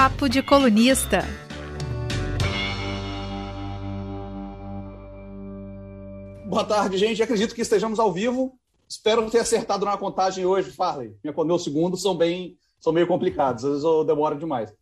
Papo de Colunista. Boa tarde, gente. Acredito que estejamos ao vivo. Espero ter acertado na contagem hoje, Farley. Minha, meus segundos são bem, são meio complicados, às vezes eu demoro demais.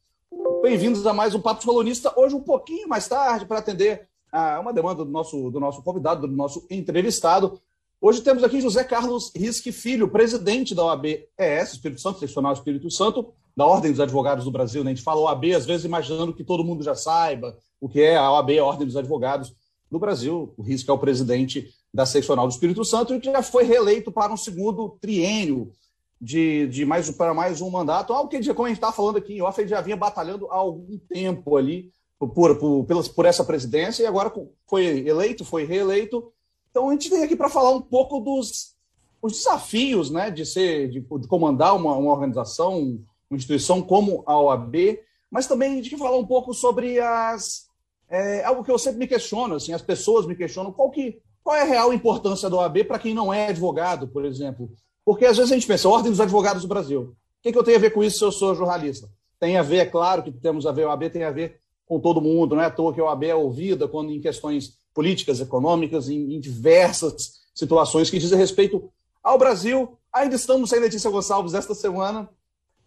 Bem-vindos a mais um Papo de Colunista. Hoje, um pouquinho mais tarde, para atender a uma demanda do nosso, do nosso convidado, do nosso entrevistado. Hoje temos aqui José Carlos Risque Filho, presidente da OAB-ES, Espírito Santo, Seccional Espírito Santo, da Ordem dos Advogados do Brasil. Né? A gente fala OAB, às vezes imaginando que todo mundo já saiba o que é a OAB, a Ordem dos Advogados do Brasil. O Risco é o presidente da seccional do Espírito Santo que já foi reeleito para um segundo triênio de, de mais para mais um mandato. Algo que, como a gente está falando aqui, o ele já vinha batalhando há algum tempo ali por, por, por, por essa presidência e agora foi eleito, foi reeleito. Então a gente vem aqui para falar um pouco dos os desafios né, de ser, de, de comandar uma, uma organização, instituição como a OAB, mas também gente quer falar um pouco sobre as é algo que eu sempre me questiono, assim, as pessoas me questionam qual, que, qual é a real importância da OAB para quem não é advogado, por exemplo. Porque às vezes a gente pensa, Ordem dos Advogados do Brasil. O que, que eu tenho a ver com isso se eu sou jornalista? Tem a ver, é claro que temos a ver, a OAB tem a ver com todo mundo, não é à toa que a OAB é ouvida quando em questões políticas, econômicas, em, em diversas situações que dizem respeito ao Brasil. Ainda estamos sem Letícia Gonçalves esta semana,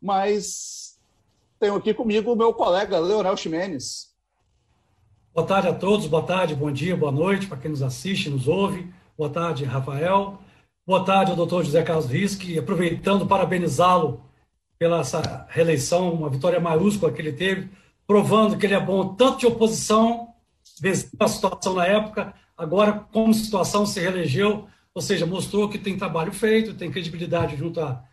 mas tenho aqui comigo o meu colega Leonel Ximenes. Boa tarde a todos, boa tarde, bom dia, boa noite para quem nos assiste, nos ouve. Boa tarde, Rafael. Boa tarde ao doutor José Carlos Risque, aproveitando, parabenizá-lo pela essa reeleição, uma vitória maiúscula que ele teve, provando que ele é bom tanto de oposição, venceu a situação na época, agora como situação se reelegeu, ou seja, mostrou que tem trabalho feito, tem credibilidade junto a,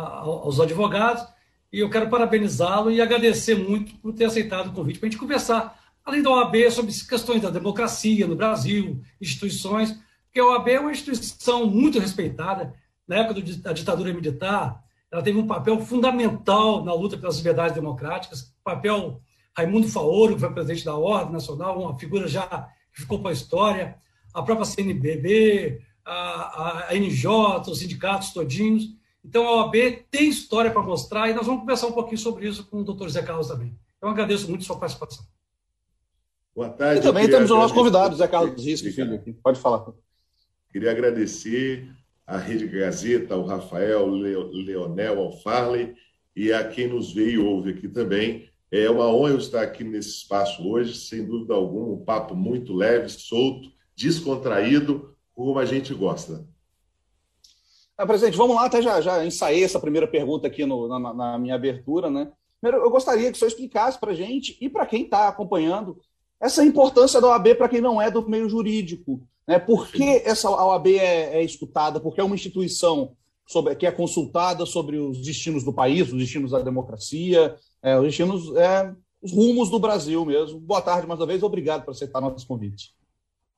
aos advogados, e eu quero parabenizá-lo e agradecer muito por ter aceitado o convite para a gente conversar além da OAB, sobre questões da democracia no Brasil, instituições, porque a OAB é uma instituição muito respeitada. Na época da ditadura militar, ela teve um papel fundamental na luta pelas liberdades democráticas, papel Raimundo Faoro, que foi presidente da Ordem Nacional, uma figura já que ficou para a história, a própria CNBB, a, a NJ, os sindicatos todinhos. Então, a OAB tem história para mostrar e nós vamos conversar um pouquinho sobre isso com o doutor Zé Carlos também. Então, agradeço muito a sua participação. Boa tarde. E também temos o nosso convidado, Zé Carlos Risco, filho. Aqui. Pode falar. Queria agradecer à Rede Gazeta, ao Rafael, Leonel, ao Farley e a quem nos vê e ouve aqui também. É uma honra eu estar aqui nesse espaço hoje, sem dúvida alguma, um papo muito leve, solto, descontraído, como a gente gosta. Ah, presidente, vamos lá, até já, já ensaiei essa primeira pergunta aqui no, na, na minha abertura, né? Primeiro, eu gostaria que o senhor explicasse para a gente e para quem está acompanhando essa importância da OAB para quem não é do meio jurídico. Né? Por que essa OAB é, é escutada? Porque é uma instituição sobre, que é consultada sobre os destinos do país, os destinos da democracia, é, os destinos, é, os rumos do Brasil mesmo. Boa tarde mais uma vez, obrigado por aceitar nosso convite.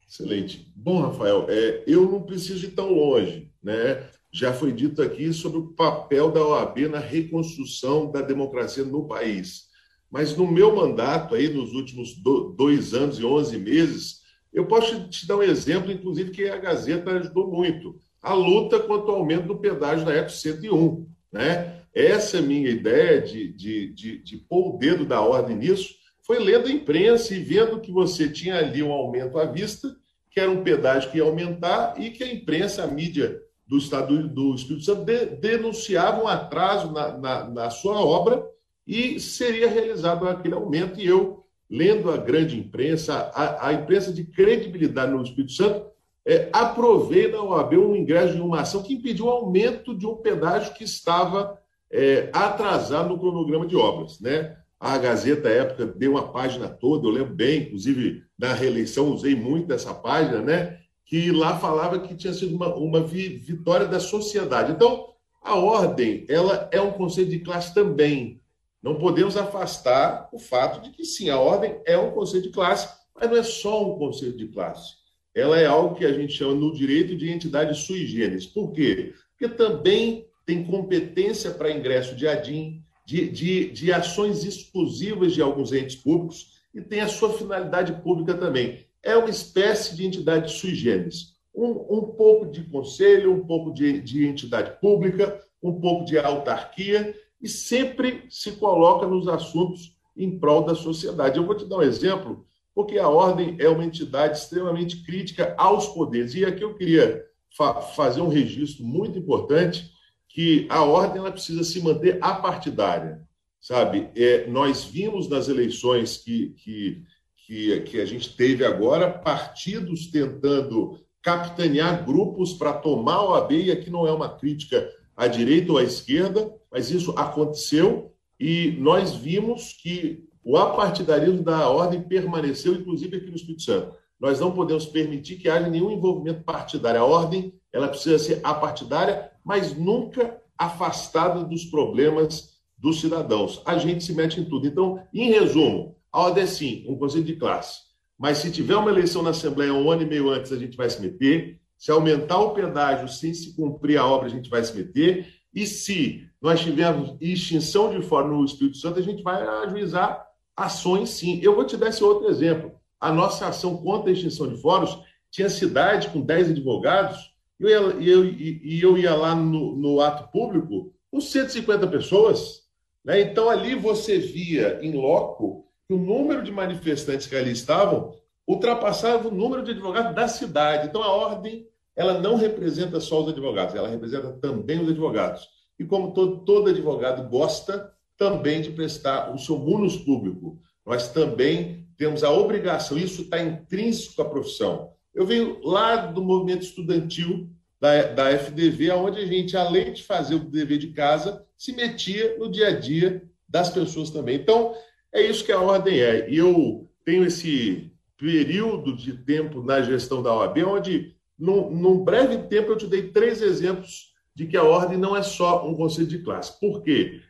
Excelente. Bom, Rafael, é, eu não preciso ir tão longe. Né? Já foi dito aqui sobre o papel da OAB na reconstrução da democracia no país. Mas no meu mandato, aí, nos últimos dois anos e onze meses, eu posso te dar um exemplo, inclusive, que a Gazeta ajudou muito. A luta contra o aumento do pedágio da Eco 101. Né? Essa minha ideia de, de, de, de pôr o dedo da ordem nisso foi lendo a imprensa e vendo que você tinha ali um aumento à vista, que era um pedágio que ia aumentar e que a imprensa, a mídia do Estado do Espírito Santo de, denunciava um atraso na, na, na sua obra e seria realizado aquele aumento. E eu, lendo a grande imprensa, a, a imprensa de credibilidade no Espírito Santo, é, aprovei na OAB um ingresso de uma ação que impediu o aumento de um pedágio que estava é, atrasado no cronograma de obras. Né? A Gazeta, à época, deu uma página toda, eu lembro bem, inclusive na reeleição usei muito essa página, né? Que lá falava que tinha sido uma, uma vitória da sociedade. Então, a ordem ela é um conceito de classe também. Não podemos afastar o fato de que, sim, a ordem é um conceito de classe, mas não é só um conceito de classe. Ela é algo que a gente chama no direito de entidade sui generis. Por quê? Porque também tem competência para ingresso de ADIM, de, de, de ações exclusivas de alguns entes públicos e tem a sua finalidade pública também. É uma espécie de entidade sui generis. Um, um pouco de conselho, um pouco de, de entidade pública, um pouco de autarquia e sempre se coloca nos assuntos em prol da sociedade. Eu vou te dar um exemplo, porque a ordem é uma entidade extremamente crítica aos poderes. E aqui eu queria fa fazer um registro muito importante que a ordem ela precisa se manter apartidária, sabe? É, nós vimos nas eleições que, que, que, que a gente teve agora partidos tentando capitanear grupos para tomar o AB, e aqui não é uma crítica à direita ou à esquerda, mas isso aconteceu e nós vimos que o apartidarismo da ordem permaneceu, inclusive aqui no Espírito Santo. Nós não podemos permitir que haja nenhum envolvimento partidário. A ordem ela precisa ser apartidária, mas nunca afastada dos problemas dos cidadãos. A gente se mete em tudo. Então, em resumo, a ordem é sim um conselho de classe. Mas se tiver uma eleição na Assembleia um ano e meio antes, a gente vai se meter. Se aumentar o pedágio sem se cumprir a obra, a gente vai se meter. E se nós tivermos extinção de fora no Espírito Santo, a gente vai ajuizar ações sim. Eu vou te dar esse outro exemplo. A nossa ação contra a extinção de fóruns tinha cidade com 10 advogados e eu, eu, eu ia lá no, no ato público com 150 pessoas. Né? Então, ali você via em loco que o número de manifestantes que ali estavam ultrapassava o número de advogados da cidade. Então, a ordem ela não representa só os advogados, ela representa também os advogados. E como todo, todo advogado gosta também de prestar o seu munus público, nós também temos a obrigação, isso está intrínseco à profissão. Eu venho lá do movimento estudantil da, da FDV, onde a gente, além de fazer o dever de casa, se metia no dia a dia das pessoas também. Então, é isso que a ordem é. E eu tenho esse período de tempo na gestão da OAB, onde, num, num breve tempo, eu te dei três exemplos de que a ordem não é só um conselho de classe. Por quê?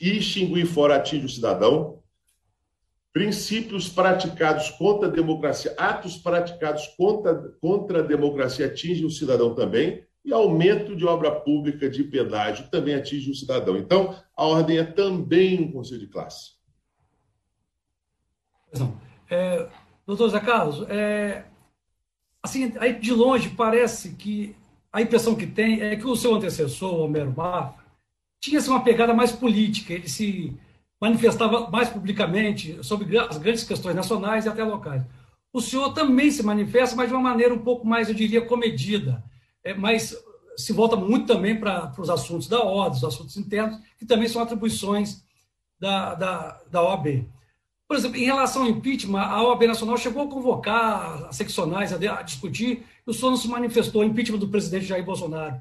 Extinguir fora atinge o cidadão, princípios praticados contra a democracia, atos praticados contra, contra a democracia atingem o cidadão também, e aumento de obra pública de pedágio também atinge o cidadão. Então, a ordem é também um conselho de classe. É, doutor Zé Carlos, é, assim, aí de longe parece que a impressão que tem é que o seu antecessor, Homero Mafra, tinha assim, uma pegada mais política, ele se manifestava mais publicamente sobre as grandes questões nacionais e até locais. O senhor também se manifesta, mas de uma maneira um pouco mais, eu diria, comedida, é, mas se volta muito também para os assuntos da ordem, os assuntos internos, que também são atribuições da, da, da OAB. Por exemplo, em relação ao impeachment, a OAB Nacional chegou a convocar as seccionais a, discutir, e o senhor não se manifestou, impeachment do presidente Jair Bolsonaro.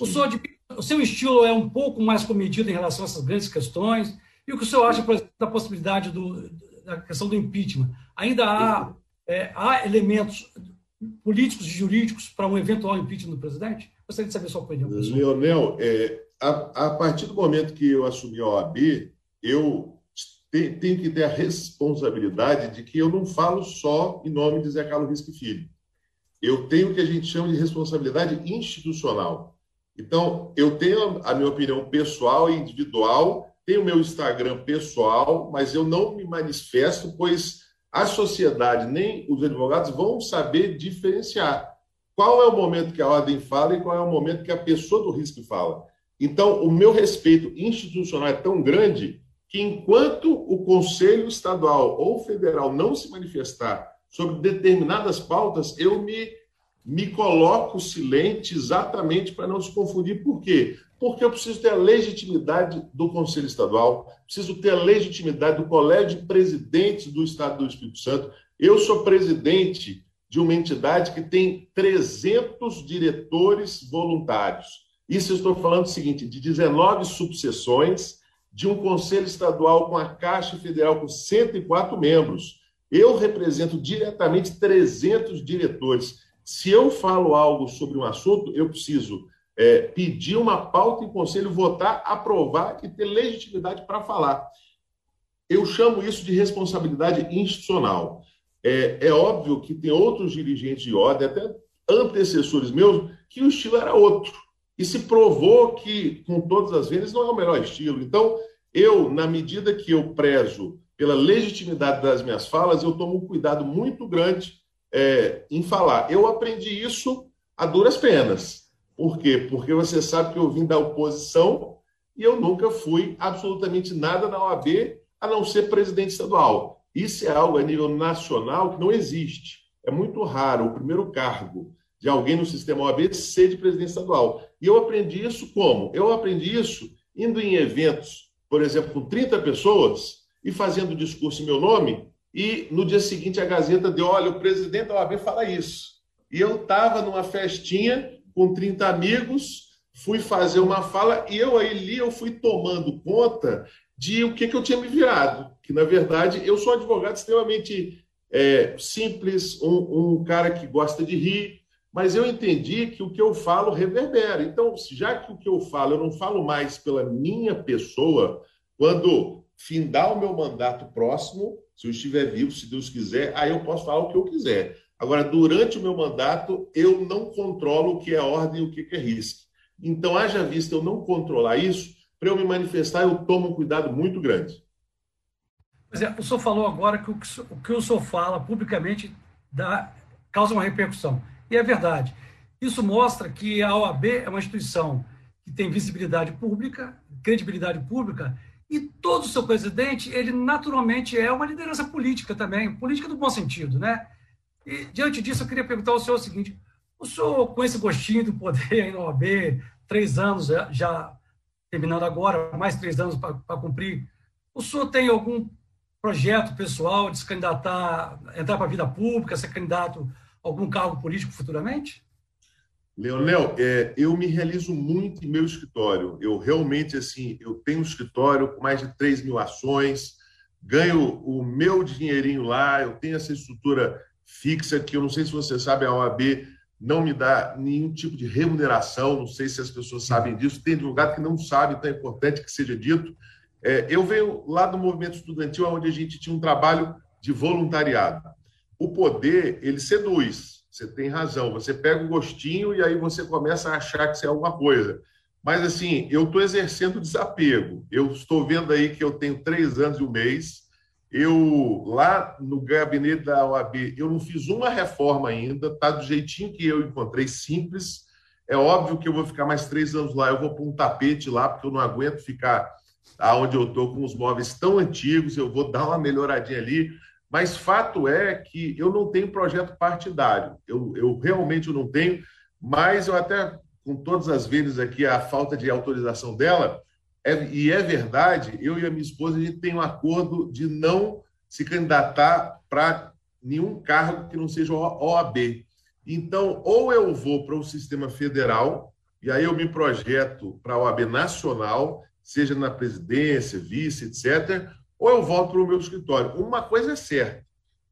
O, senhor, o seu estilo é um pouco mais comedido em relação a essas grandes questões, e o que o senhor acha, por exemplo, da possibilidade do, da questão do impeachment? Ainda há, é, há elementos políticos e jurídicos para um eventual impeachment do presidente? Gostaria de saber sua opinião. Leonel, é, a, a, partir do momento que eu assumi a OAB, eu tenho que ter a responsabilidade de que eu não falo só em nome de Zé Carlos Risque Filho. Eu tenho o que a gente chama de responsabilidade institucional. Então, eu tenho a minha opinião pessoal e individual tenho o meu Instagram pessoal, mas eu não me manifesto, pois a sociedade nem os advogados vão saber diferenciar qual é o momento que a ordem fala e qual é o momento que a pessoa do risco fala. Então, o meu respeito institucional é tão grande que, enquanto o Conselho Estadual ou Federal não se manifestar sobre determinadas pautas, eu me, me coloco silente exatamente para não se confundir. Por quê? porque eu preciso ter a legitimidade do Conselho Estadual, preciso ter a legitimidade do Colégio de Presidentes do Estado do Espírito Santo. Eu sou presidente de uma entidade que tem 300 diretores voluntários. Isso eu estou falando o seguinte, de 19 subseções, de um Conselho Estadual com a Caixa Federal com 104 membros. Eu represento diretamente 300 diretores. Se eu falo algo sobre um assunto, eu preciso é, pedir uma pauta em conselho, votar, aprovar e ter legitimidade para falar. Eu chamo isso de responsabilidade institucional. É, é, óbvio que tem outros dirigentes de ordem, até antecessores meus, que o estilo era outro. E se provou que, com todas as vezes, não é o melhor estilo. Então, eu, na medida que eu prezo pela legitimidade das minhas falas, eu tomo um cuidado muito grande é, em falar. Eu aprendi isso a duras penas. Por quê? Porque você sabe que eu vim da oposição e eu nunca fui absolutamente nada na OAB, a não ser presidente estadual. Isso é algo a nível nacional que não existe. É muito raro o primeiro cargo de alguém no sistema OAB ser de presidente estadual. E eu aprendi isso como? Eu aprendi isso indo em eventos, por exemplo, com 30 pessoas e fazendo discurso em meu nome, e no dia seguinte a Gazeta deu: olha, o presidente da OAB fala isso. E eu estava numa festinha com 30 amigos, fui fazer uma fala e eu ali eu fui tomando conta de o que, que eu tinha me virado. Que, na verdade, eu sou advogado extremamente é, simples, um, um cara que gosta de rir, mas eu entendi que o que eu falo reverbera. Então, já que o que eu falo, eu não falo mais pela minha pessoa, quando findar o meu mandato próximo, se eu estiver vivo, se Deus quiser, aí eu posso falar o que eu quiser. Agora, durante o meu mandato, eu não controlo o que é ordem e o que é risco. Então, haja vista eu não controlar isso, para eu me manifestar, eu tomo um cuidado muito grande. Pois é, o senhor falou agora que o que o senhor fala publicamente dá, causa uma repercussão. E é verdade. Isso mostra que a OAB é uma instituição que tem visibilidade pública, credibilidade pública, e todo o seu presidente, ele naturalmente é uma liderança política também, política do bom sentido, né? E diante disso, eu queria perguntar ao senhor o seguinte: o senhor, com esse gostinho do poder aí na OAB, três anos já terminando agora, mais três anos para cumprir. O senhor tem algum projeto pessoal de se candidatar, entrar para a vida pública, ser candidato algum cargo político futuramente? Leonel, é, eu me realizo muito em meu escritório. Eu realmente, assim, eu tenho um escritório com mais de 3 mil ações, ganho o meu dinheirinho lá, eu tenho essa estrutura fixa que eu não sei se você sabe, a OAB não me dá nenhum tipo de remuneração, não sei se as pessoas sabem disso, tem advogado que não sabe, então é importante que seja dito. É, eu venho lá do movimento estudantil, onde a gente tinha um trabalho de voluntariado. O poder, ele seduz, você tem razão, você pega o gostinho e aí você começa a achar que você é alguma coisa. Mas, assim, eu estou exercendo desapego. Eu estou vendo aí que eu tenho três anos e um mês, eu, lá no gabinete da OAB, eu não fiz uma reforma ainda, está do jeitinho que eu encontrei, simples. É óbvio que eu vou ficar mais três anos lá, eu vou pôr um tapete lá, porque eu não aguento ficar aonde eu estou com os móveis tão antigos, eu vou dar uma melhoradinha ali. Mas fato é que eu não tenho projeto partidário, eu, eu realmente não tenho, mas eu até, com todas as vezes aqui, a falta de autorização dela, é, e é verdade, eu e a minha esposa, a gente tem um acordo de não se candidatar para nenhum cargo que não seja OAB. Então, ou eu vou para o sistema federal, e aí eu me projeto para a OAB nacional, seja na presidência, vice, etc., ou eu volto para o meu escritório. Uma coisa é certa: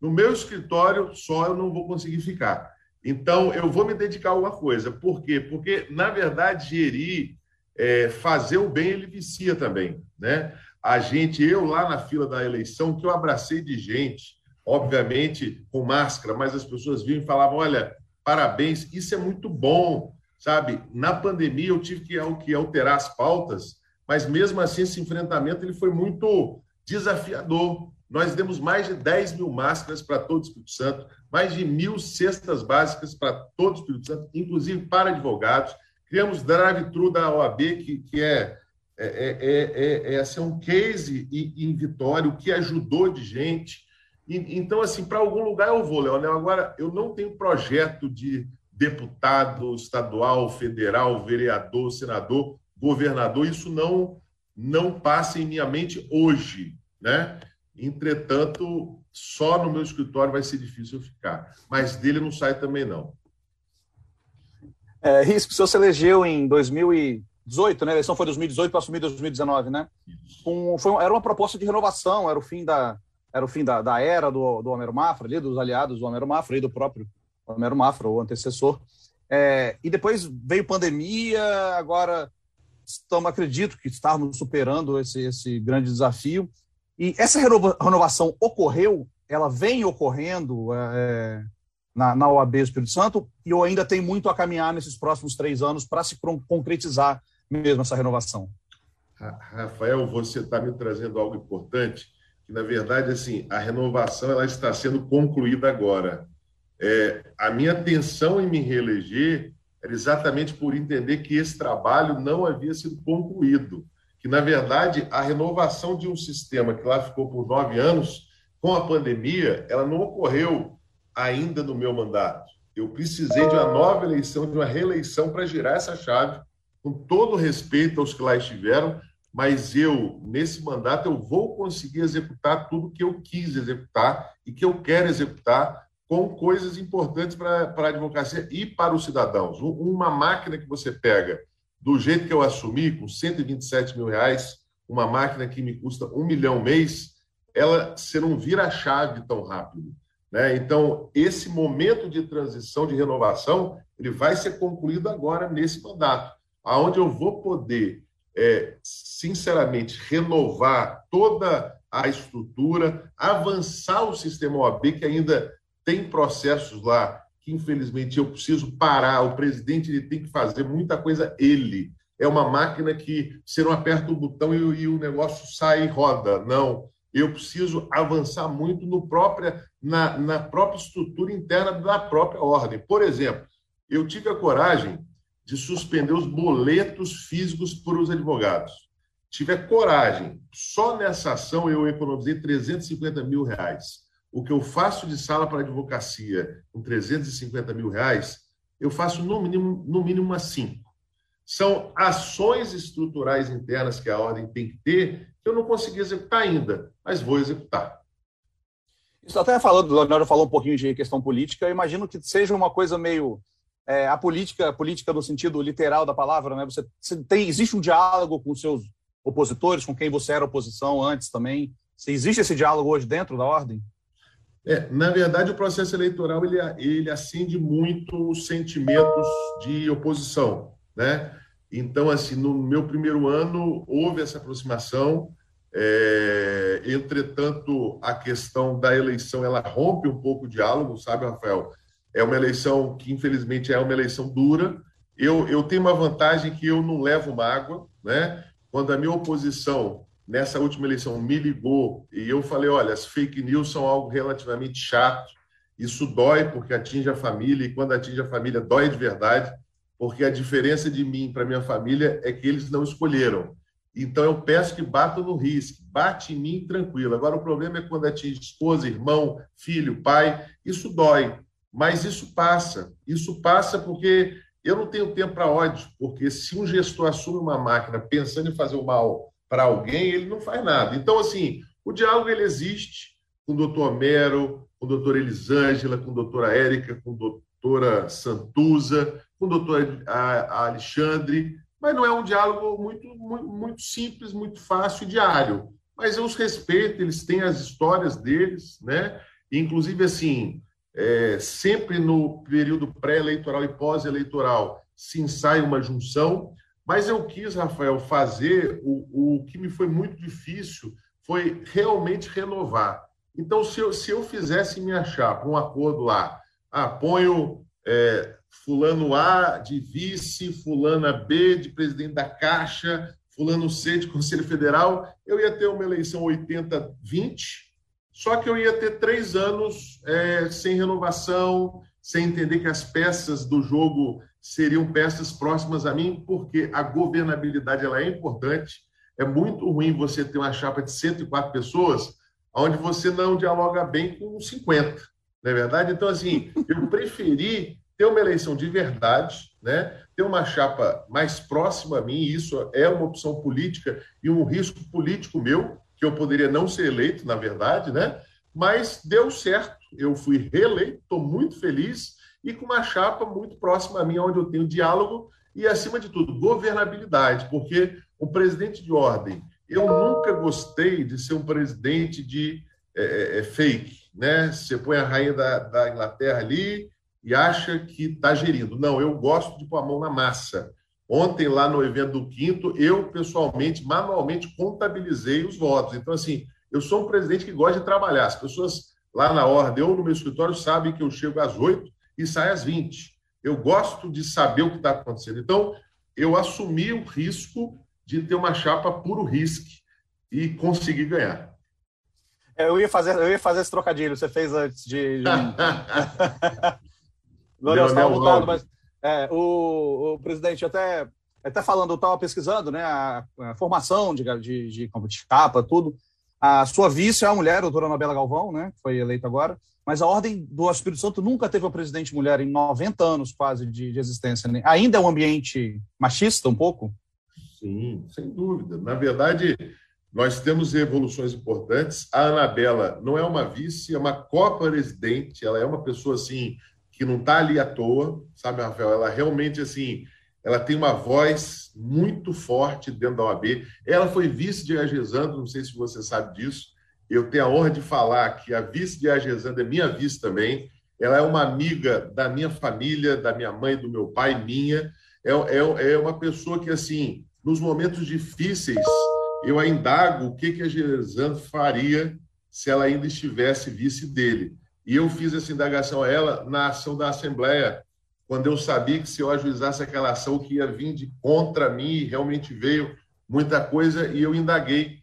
no meu escritório só eu não vou conseguir ficar. Então, eu vou me dedicar a alguma coisa. Por quê? Porque, na verdade, gerir é, fazer o bem ele vicia também, né? A gente, eu lá na fila da eleição, que eu abracei de gente, obviamente com máscara, mas as pessoas vinham e falavam: olha, parabéns, isso é muito bom, sabe? Na pandemia eu tive que, alterar as pautas, mas mesmo assim esse enfrentamento ele foi muito desafiador. Nós demos mais de 10 mil máscaras para todo o Espírito Santo, mais de mil cestas básicas para todo o Espírito Santo, inclusive para advogados. Criamos drive-thru da OAB, que, que é, é, é, é, é assim, um case em, Vitória, o que ajudou de gente. E, então, assim, para algum lugar eu vou, Leonel. Agora, eu não tenho projeto de deputado estadual, federal, vereador, senador, governador. Isso não, não passa em minha mente hoje, né? Entretanto, só no meu escritório vai ser difícil eu ficar. Mas dele não sai também, não. É, Risco, o senhor se elegeu em 2018, né? A eleição foi 2018 para assumir 2019, né? Um, foi, era uma proposta de renovação, era o fim da, era o fim da, da era do, do Homero Mafra, ali, dos aliados do Homero Mafra e do próprio Homero Mafra, o antecessor. É, e depois veio pandemia, agora estamos, acredito que estávamos superando esse, esse grande desafio. E essa renova, renovação ocorreu, ela vem ocorrendo é, na, na OAB Espírito Santo, e eu ainda tenho muito a caminhar nesses próximos três anos para se concretizar mesmo essa renovação. Rafael, você está me trazendo algo importante, que na verdade assim a renovação ela está sendo concluída agora. É, a minha atenção em me reeleger era exatamente por entender que esse trabalho não havia sido concluído. Que, na verdade, a renovação de um sistema que lá ficou por nove anos, com a pandemia, ela não ocorreu ainda no meu mandato. Eu precisei de uma nova eleição, de uma reeleição para girar essa chave, com todo respeito aos que lá estiveram, mas eu, nesse mandato, eu vou conseguir executar tudo que eu quis executar e que eu quero executar com coisas importantes para, para a advocacia e para os cidadãos. Uma máquina que você pega do jeito que eu assumi, com 127 mil reais, uma máquina que me custa um milhão mês, ela você não vira chave tão rápido. Né? Então, esse momento de transição, de renovação, ele vai ser concluído agora nesse mandato, aonde eu vou poder, é, sinceramente, renovar toda a estrutura, avançar o sistema OAB, que ainda tem processos lá que, infelizmente, eu preciso parar. O presidente ele tem que fazer muita coisa ele. É uma máquina que você não aperta o botão e, e o negócio sai e roda. Não. Eu preciso avançar muito no própria, na, na própria estrutura interna da própria ordem. Por exemplo, eu tive a coragem de suspender os boletos físicos para os advogados. Tive a coragem. Só nessa ação eu economizei 350 mil reais o que eu faço de sala para advocacia com 350 mil reais, eu faço no mínimo, no mínimo umas cinco. São ações estruturais internas que a ordem tem que ter, que eu não consegui executar ainda, mas vou executar. Isso até falando, o Leonardo falou um pouquinho de questão política, eu imagino que seja uma coisa meio é, a política, política no sentido literal da palavra, né? Você, você tem, existe um diálogo com seus opositores, com quem você era oposição antes também. Se existe esse diálogo hoje dentro da ordem? É, na verdade, o processo eleitoral ele, ele acende muito os sentimentos de oposição, né? Então, assim, no meu primeiro ano houve essa aproximação. É, entretanto, a questão da eleição ela rompe um pouco o diálogo, sabe, Rafael? É uma eleição que, infelizmente, é uma eleição dura. Eu, eu tenho uma vantagem que eu não levo mágoa, né? Quando a minha oposição nessa última eleição me ligou e eu falei: olha, as fake news são algo relativamente chato, isso dói porque atinge a família, e quando atinge a família, dói de verdade, porque a diferença de mim para minha família é que eles não escolheram. Então eu peço que batam no risco, bate em mim tranquilo. Agora o problema é quando atinge esposa, irmão, filho, pai, isso dói, mas isso passa. Isso passa porque eu não tenho tempo para ódio, porque se um gestor assume uma máquina pensando em fazer o mal para alguém, ele não faz nada. Então, assim, o diálogo ele existe com o doutor Mero, com a doutora Elisângela, com a doutora Érica, com a doutora Santuza, com o doutor Alexandre, mas não é um diálogo muito, muito, muito simples, muito fácil e diário. Mas eu os respeito, eles têm as histórias deles, né? inclusive, assim, é, sempre no período pré-eleitoral e pós-eleitoral se ensaia uma junção, mas eu quis, Rafael, fazer o, o que me foi muito difícil foi realmente renovar. Então, se eu, se eu fizesse minha chapa, um acordo lá, ah, ponho é, fulano A de vice, fulana B de presidente da Caixa, fulano C de Conselho Federal, eu ia ter uma eleição 80-20, só que eu ia ter três anos é, sem renovação, sem entender que as peças do jogo seriam peças próximas a mim, porque a governabilidade ela é importante. É muito ruim você ter uma chapa de 104 pessoas, onde você não dialoga bem com 50, não é verdade? Então, assim, eu preferi ter uma eleição de verdade, né? ter uma chapa mais próxima a mim, isso é uma opção política e um risco político meu, que eu poderia não ser eleito, na verdade, né? mas deu certo. Eu fui reeleito, estou muito feliz e com uma chapa muito próxima a mim, onde eu tenho diálogo e, acima de tudo, governabilidade, porque o presidente de ordem, eu nunca gostei de ser um presidente de é, é, é fake, né? Você põe a rainha da, da Inglaterra ali e acha que está gerindo. Não, eu gosto de pôr a mão na massa. Ontem, lá no evento do Quinto, eu, pessoalmente, manualmente, contabilizei os votos. Então, assim, eu sou um presidente que gosta de trabalhar. As pessoas lá na ordem ou no meu escritório sabem que eu chego às oito e sai às 20. Eu gosto de saber o que está acontecendo. Então, eu assumi o risco de ter uma chapa puro risco e conseguir ganhar. É, eu ia fazer, eu ia fazer esse trocadilho, você fez antes de. de... Não, não, mas é, o, o, presidente, até até falando, eu estava pesquisando, né, a, a formação de, de, de, de capa, tudo. A sua vice é a mulher, a doutora Anabela Galvão, né, que foi eleita agora, mas a Ordem do Espírito Santo nunca teve uma presidente mulher em 90 anos quase de, de existência. Né? Ainda é um ambiente machista, um pouco? Sim, sem dúvida. Na verdade, nós temos evoluções importantes. A Anabela não é uma vice, é uma co-presidente, ela é uma pessoa assim que não está ali à toa, sabe, Rafael? Ela realmente assim ela tem uma voz muito forte dentro da OAB. Ela foi vice de Agesandro, não sei se você sabe disso. Eu tenho a honra de falar que a vice de Agesandro é minha vice também. Ela é uma amiga da minha família, da minha mãe, do meu pai, minha. É, é, é uma pessoa que, assim, nos momentos difíceis, eu indago o que, que a Gesandro faria se ela ainda estivesse vice dele. E eu fiz essa indagação a ela na ação da Assembleia quando eu sabia que se eu ajuizasse aquela ação que ia vir de contra mim, realmente veio muita coisa, e eu indaguei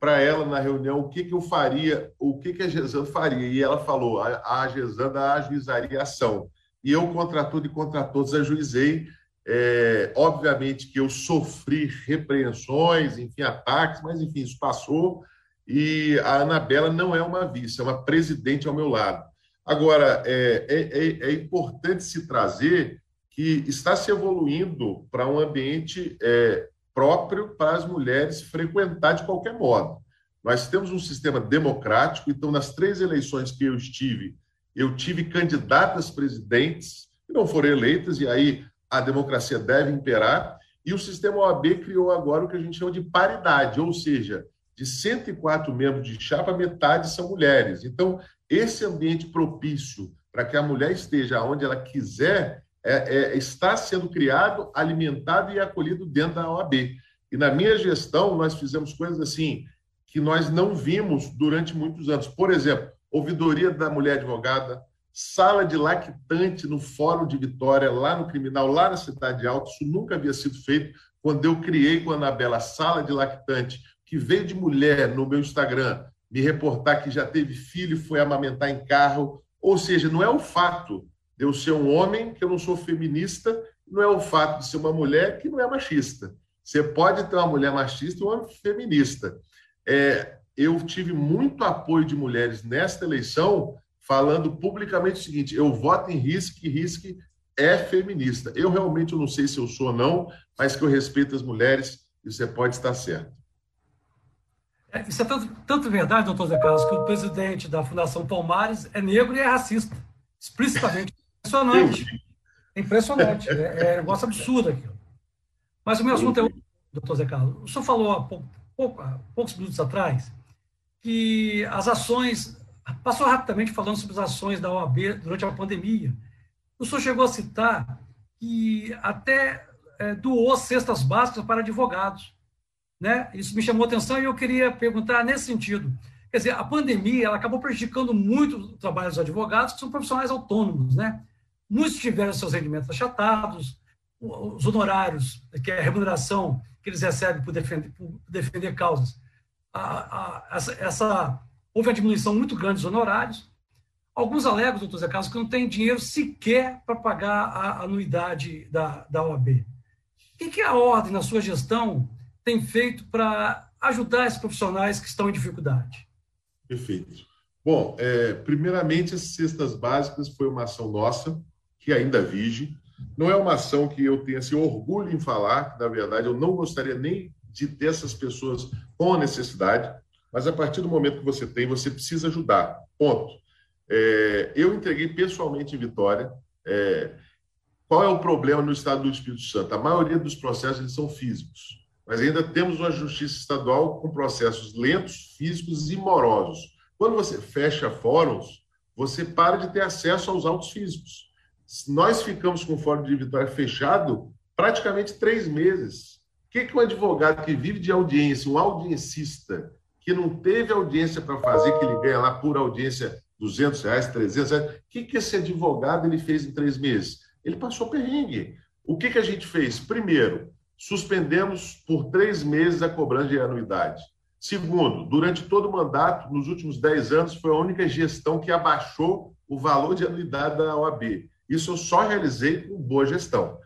para ela na reunião o que, que eu faria, o que, que a Gesanda faria. E ela falou: a, a Gesanda ajuizaria a ação. E eu, contra tudo e contra todos, ajuizei. É, obviamente que eu sofri repreensões, enfim, ataques, mas enfim, isso passou. E a Anabela não é uma vice, é uma presidente ao meu lado. Agora, é, é, é, é importante se trazer que está se evoluindo para um ambiente é, próprio para as mulheres frequentar de qualquer modo. Nós temos um sistema democrático, então, nas três eleições que eu estive, eu tive candidatas presidentes que não foram eleitas, e aí a democracia deve imperar, e o sistema OAB criou agora o que a gente chama de paridade, ou seja, de 104 membros de chapa, metade são mulheres. Então, esse ambiente propício para que a mulher esteja onde ela quiser é, é, está sendo criado, alimentado e acolhido dentro da OAB. E na minha gestão, nós fizemos coisas assim que nós não vimos durante muitos anos. Por exemplo, ouvidoria da mulher advogada, sala de lactante no Fórum de Vitória, lá no Criminal, lá na Cidade Alta. Isso nunca havia sido feito. Quando eu criei com a Anabela a sala de lactante, que veio de mulher no meu Instagram, me reportar que já teve filho e foi amamentar em carro. Ou seja, não é o fato de eu ser um homem que eu não sou feminista, não é o fato de ser uma mulher que não é machista. Você pode ter uma mulher machista e um homem feminista. É, eu tive muito apoio de mulheres nesta eleição, falando publicamente o seguinte: eu voto em Risque, Risque é feminista. Eu realmente não sei se eu sou ou não, mas que eu respeito as mulheres, e você pode estar certo. É, isso é tanto, tanto verdade, doutor Zé Carlos, que o presidente da Fundação Palmares é negro e é racista. Explicitamente. Impressionante. Impressionante. É, é um negócio absurdo aquilo. Mas o meu assunto é outro, doutor Zé Carlos. O senhor falou há, pouco, pouco, há poucos minutos atrás que as ações. Passou rapidamente falando sobre as ações da OAB durante a pandemia. O senhor chegou a citar que até é, doou cestas básicas para advogados. Né? Isso me chamou atenção e eu queria perguntar nesse sentido. Quer dizer, a pandemia ela acabou prejudicando muito o trabalho dos advogados, que são profissionais autônomos. Né? Muitos tiveram seus rendimentos achatados, os honorários, que é a remuneração que eles recebem por defender, por defender causas. A, a, essa, essa, houve uma diminuição muito grande dos honorários. Alguns alegam, doutor Zé Carlos, que não tem dinheiro sequer para pagar a anuidade da, da OAB. O que, que a ordem, na sua gestão, tem feito para ajudar esses profissionais que estão em dificuldade? Perfeito. Bom, é, primeiramente, as cestas básicas foi uma ação nossa, que ainda vige. Não é uma ação que eu tenha assim, orgulho em falar, que, na verdade, eu não gostaria nem de ter essas pessoas com a necessidade, mas a partir do momento que você tem, você precisa ajudar. Ponto. É, eu entreguei pessoalmente em Vitória. É, qual é o problema no estado do Espírito Santo? A maioria dos processos eles são físicos mas ainda temos uma justiça estadual com processos lentos, físicos e morosos. Quando você fecha fóruns, você para de ter acesso aos autos físicos. Nós ficamos com o Fórum de Vitória fechado praticamente três meses. O que, que um advogado que vive de audiência, um audiencista, que não teve audiência para fazer, que ele ganha lá por audiência 200 reais, 300 reais, o que, que esse advogado ele fez em três meses? Ele passou perrengue. O que, que a gente fez? Primeiro, suspendemos por três meses a cobrança de anuidade. Segundo, durante todo o mandato, nos últimos dez anos, foi a única gestão que abaixou o valor de anuidade da OAB. Isso eu só realizei com boa gestão.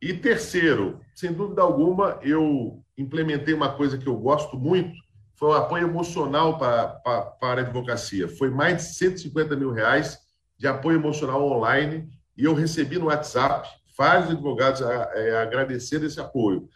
E terceiro, sem dúvida alguma, eu implementei uma coisa que eu gosto muito, foi o apoio emocional para, para, para a advocacia. Foi mais de 150 mil reais de apoio emocional online e eu recebi no WhatsApp vários advogados a, a, é, agradecer esse apoio.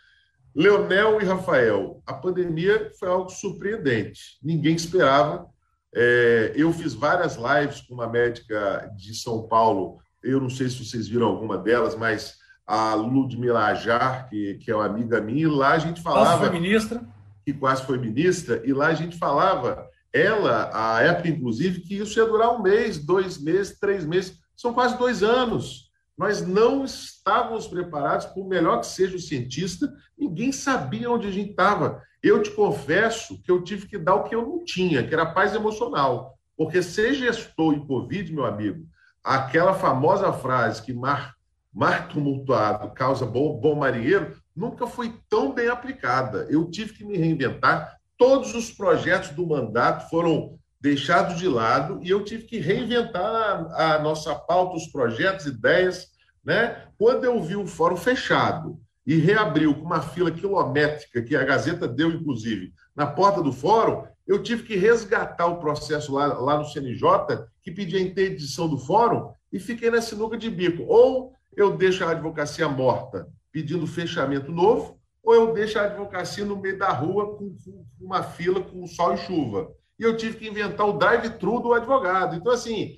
Leonel e Rafael, a pandemia foi algo surpreendente. Ninguém esperava. É, eu fiz várias lives com uma médica de São Paulo. Eu não sei se vocês viram alguma delas, mas a Ludmila Ajar, que, que é uma amiga minha, e lá a gente falava. Quase foi ministra. Que quase foi ministra, e lá a gente falava, ela, a época, inclusive, que isso ia durar um mês, dois meses, três meses. São quase dois anos. Nós não estávamos preparados, por melhor que seja o cientista, ninguém sabia onde a gente estava. Eu te confesso que eu tive que dar o que eu não tinha, que era paz emocional. Porque ser gestor em Covid, meu amigo, aquela famosa frase que mar, mar tumultuado causa bom, bom marinheiro, nunca foi tão bem aplicada. Eu tive que me reinventar. Todos os projetos do mandato foram deixado de lado e eu tive que reinventar a, nossa pauta, os projetos, ideias. Né? Quando eu vi o fórum fechado e reabriu com uma fila quilométrica, que a Gazeta deu, inclusive, na porta do fórum, eu tive que resgatar o processo lá, lá no CNJ, que pedia a interdição do fórum, e fiquei na sinuca de bico. Ou eu deixo a advocacia morta pedindo fechamento novo, ou eu deixo a advocacia no meio da rua com, com uma fila com sol e chuva e eu tive que inventar o drive-thru do advogado. Então, assim,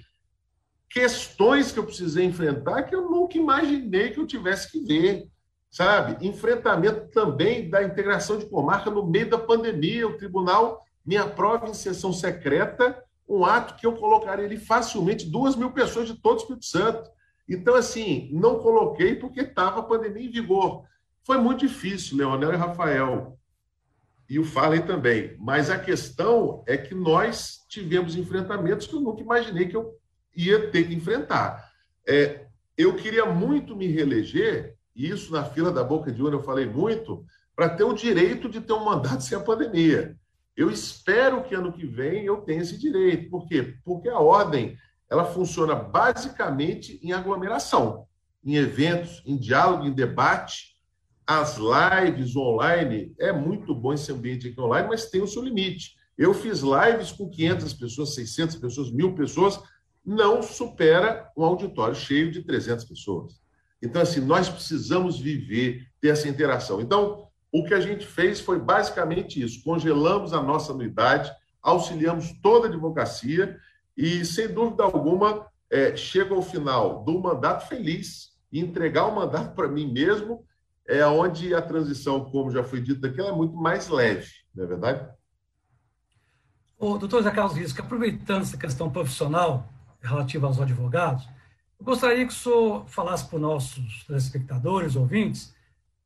questões que eu precisei enfrentar que eu nunca imaginei que eu tivesse que ver, sabe? Enfrentamento também da integração de comarca no meio da pandemia. O tribunal me aprova em sessão secreta um ato que eu colocaria ali facilmente duas mil pessoas de todo o Espírito Santo. Então, assim, não coloquei porque estava a pandemia em vigor. Foi muito difícil, Leonel e Rafael e o Farley também. Mas a questão é que nós tivemos enfrentamentos que eu nunca imaginei que eu ia ter que enfrentar. É, eu queria muito me reeleger, e isso na fila da boca de urna eu falei muito, para ter o direito de ter um mandato sem a pandemia. Eu espero que ano que vem eu tenha esse direito. Por quê? Porque a ordem ela funciona basicamente em aglomeração, em eventos, em diálogo, em debate as lives online, é muito bom esse ambiente aqui online, mas tem o seu limite. Eu fiz lives com 500 pessoas, 600 pessoas, mil pessoas, não supera um auditório cheio de 300 pessoas. Então, assim, nós precisamos viver, ter essa interação. Então, o que a gente fez foi basicamente isso: congelamos a nossa anuidade, auxiliamos toda a advocacia e, sem dúvida alguma, é, chego ao final do mandato feliz e entregar o mandato para mim mesmo é onde a transição, como já foi dito aqui, é muito mais leve, não é verdade? O doutor Zé Carlos Risco, aproveitando essa questão profissional relativa aos advogados, eu gostaria que o senhor falasse para os nossos telespectadores, ouvintes,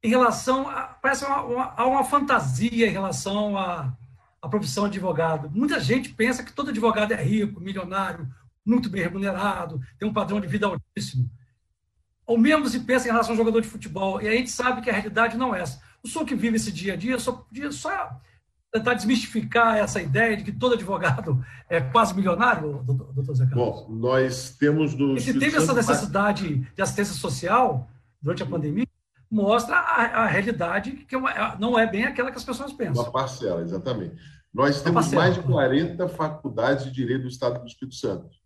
em relação a, parece uma, uma, uma fantasia em relação à, à profissão de advogado. Muita gente pensa que todo advogado é rico, milionário, muito bem remunerado, tem um padrão de vida altíssimo ou mesmo se pensa em relação ao jogador de futebol. E a gente sabe que a realidade não é essa. O senhor que vive esse dia a dia, só podia só tentar desmistificar essa ideia de que todo advogado é quase milionário, doutor Zé Carlos? Bom, nós temos no. E se teve essa necessidade de assistência social durante a pandemia, mostra a, a realidade que é não é bem aquela que as pessoas pensam. Uma parcela, exatamente. Nós temos mais de 40 faculdades de direito do Estado do Espírito Santo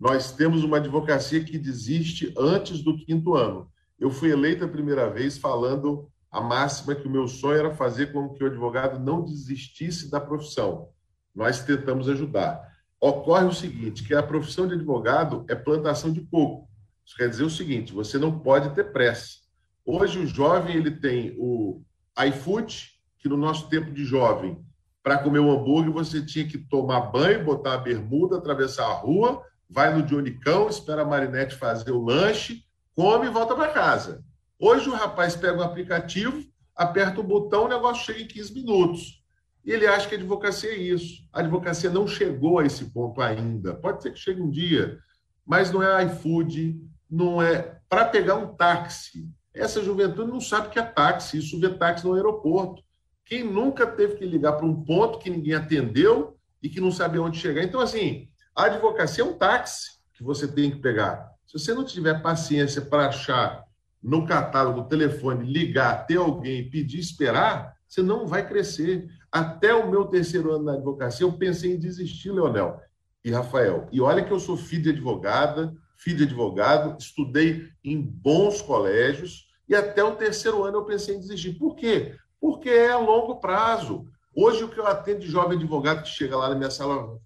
nós temos uma advocacia que desiste antes do quinto ano. Eu fui eleito a primeira vez falando a máxima que o meu sonho era fazer com que o advogado não desistisse da profissão. Nós tentamos ajudar. Ocorre o seguinte, que a profissão de advogado é plantação de coco. Isso quer dizer o seguinte, você não pode ter pressa. Hoje o jovem ele tem o iFood, que no nosso tempo de jovem, para comer um hambúrguer você tinha que tomar banho, botar a bermuda, atravessar a rua, vai no Dionicão, espera a Marinette fazer o lanche, come e volta para casa. Hoje o rapaz pega um aplicativo, aperta o botão, o negócio chega em 15 minutos. E ele acha que a advocacia é isso. A advocacia não chegou a esse ponto ainda. Pode ser que chegue um dia, mas não é iFood, não é para pegar um táxi. Essa juventude não sabe o que é táxi, isso vê táxi no aeroporto. Quem nunca teve que ligar para um ponto que ninguém atendeu e que não sabia onde chegar? Então, assim, a advocacia é um táxi que você tem que pegar. Se você não tiver paciência para achar no catálogo, telefone, ligar, ter alguém, pedir, esperar, você não vai crescer. Até o meu terceiro ano na advocacia, eu pensei em desistir, Leonel e Rafael. E olha que eu sou filho de advogada, filho de advogado, estudei em bons colégios, e até o terceiro ano eu pensei em desistir. Por quê? Porque é a longo prazo. Hoje, o que eu atendo de jovem advogado que chega lá na minha sala